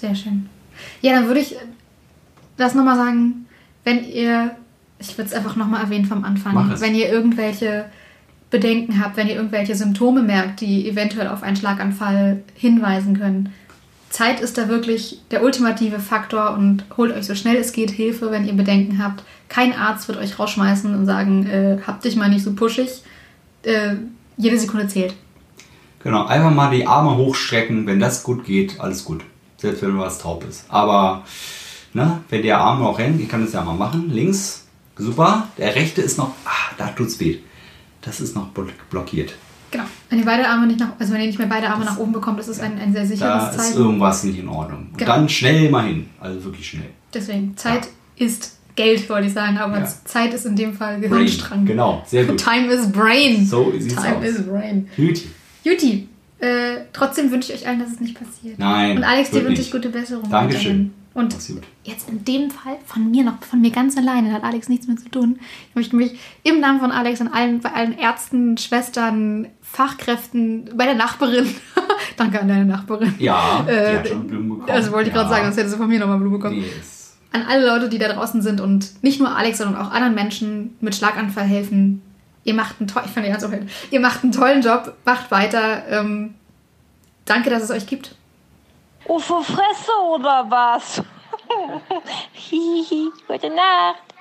Sehr schön. Ja, dann würde ich das nochmal sagen, wenn ihr, ich würde es einfach nochmal erwähnen vom Anfang, wenn ihr irgendwelche Bedenken habt, wenn ihr irgendwelche Symptome merkt, die eventuell auf einen Schlaganfall hinweisen können, Zeit ist da wirklich der ultimative Faktor und holt euch so schnell es geht Hilfe, wenn ihr Bedenken habt. Kein Arzt wird euch rausschmeißen und sagen, äh, hab dich mal nicht so pushig. Äh, jede Sekunde zählt. Genau, einfach mal die Arme hochstrecken. Wenn das gut geht, alles gut. Selbst wenn was taub ist. Aber ne, wenn der Arm noch rennt, ich kann das ja mal machen. Links, super. Der rechte ist noch, ah, da tut's weh. Das ist noch blo- blockiert. Genau. Wenn ihr beide Arme nicht nach, also wenn ihr nicht mehr beide Arme nach oben bekommt, ist es ein, ein sehr Da sicheres ist Zeichen. irgendwas nicht in Ordnung. Und Genau. dann schnell mal hin. Also wirklich schnell. Deswegen, Zeit ist Geld, wollte ich sagen, aber Ja. Zeit ist in dem Fall Brain. Gehirnstrang. Genau, sehr gut. Time is brain. So sieht's Time aus. is brain. Juti. Juti, äh, trotzdem wünsche ich euch allen, dass es nicht passiert. Nein. Und Alex, dir wünsche ich gute Besserung. Dankeschön. Und jetzt in dem Fall von mir noch, von mir ganz alleine, da hat Alex nichts mehr zu tun. Ich möchte mich im Namen von Alex und allen, bei allen Ärzten, Schwestern, Fachkräften, bei der Nachbarin, danke an deine Nachbarin. Ja, die Äh, hat schon Blumen bekommen. Also wollte ich gerade Ja. sagen, sonst hättest du von mir nochmal Blumen bekommen. Ist An alle Leute, die da draußen sind und nicht nur Alex, sondern auch anderen Menschen mit Schlaganfall helfen. Ihr macht einen tollen, ich fange ganz hin. Ihr macht einen tollen Job, macht weiter. Ähm, danke, dass es euch gibt. Oh, Fresse oder was? Gute Nacht.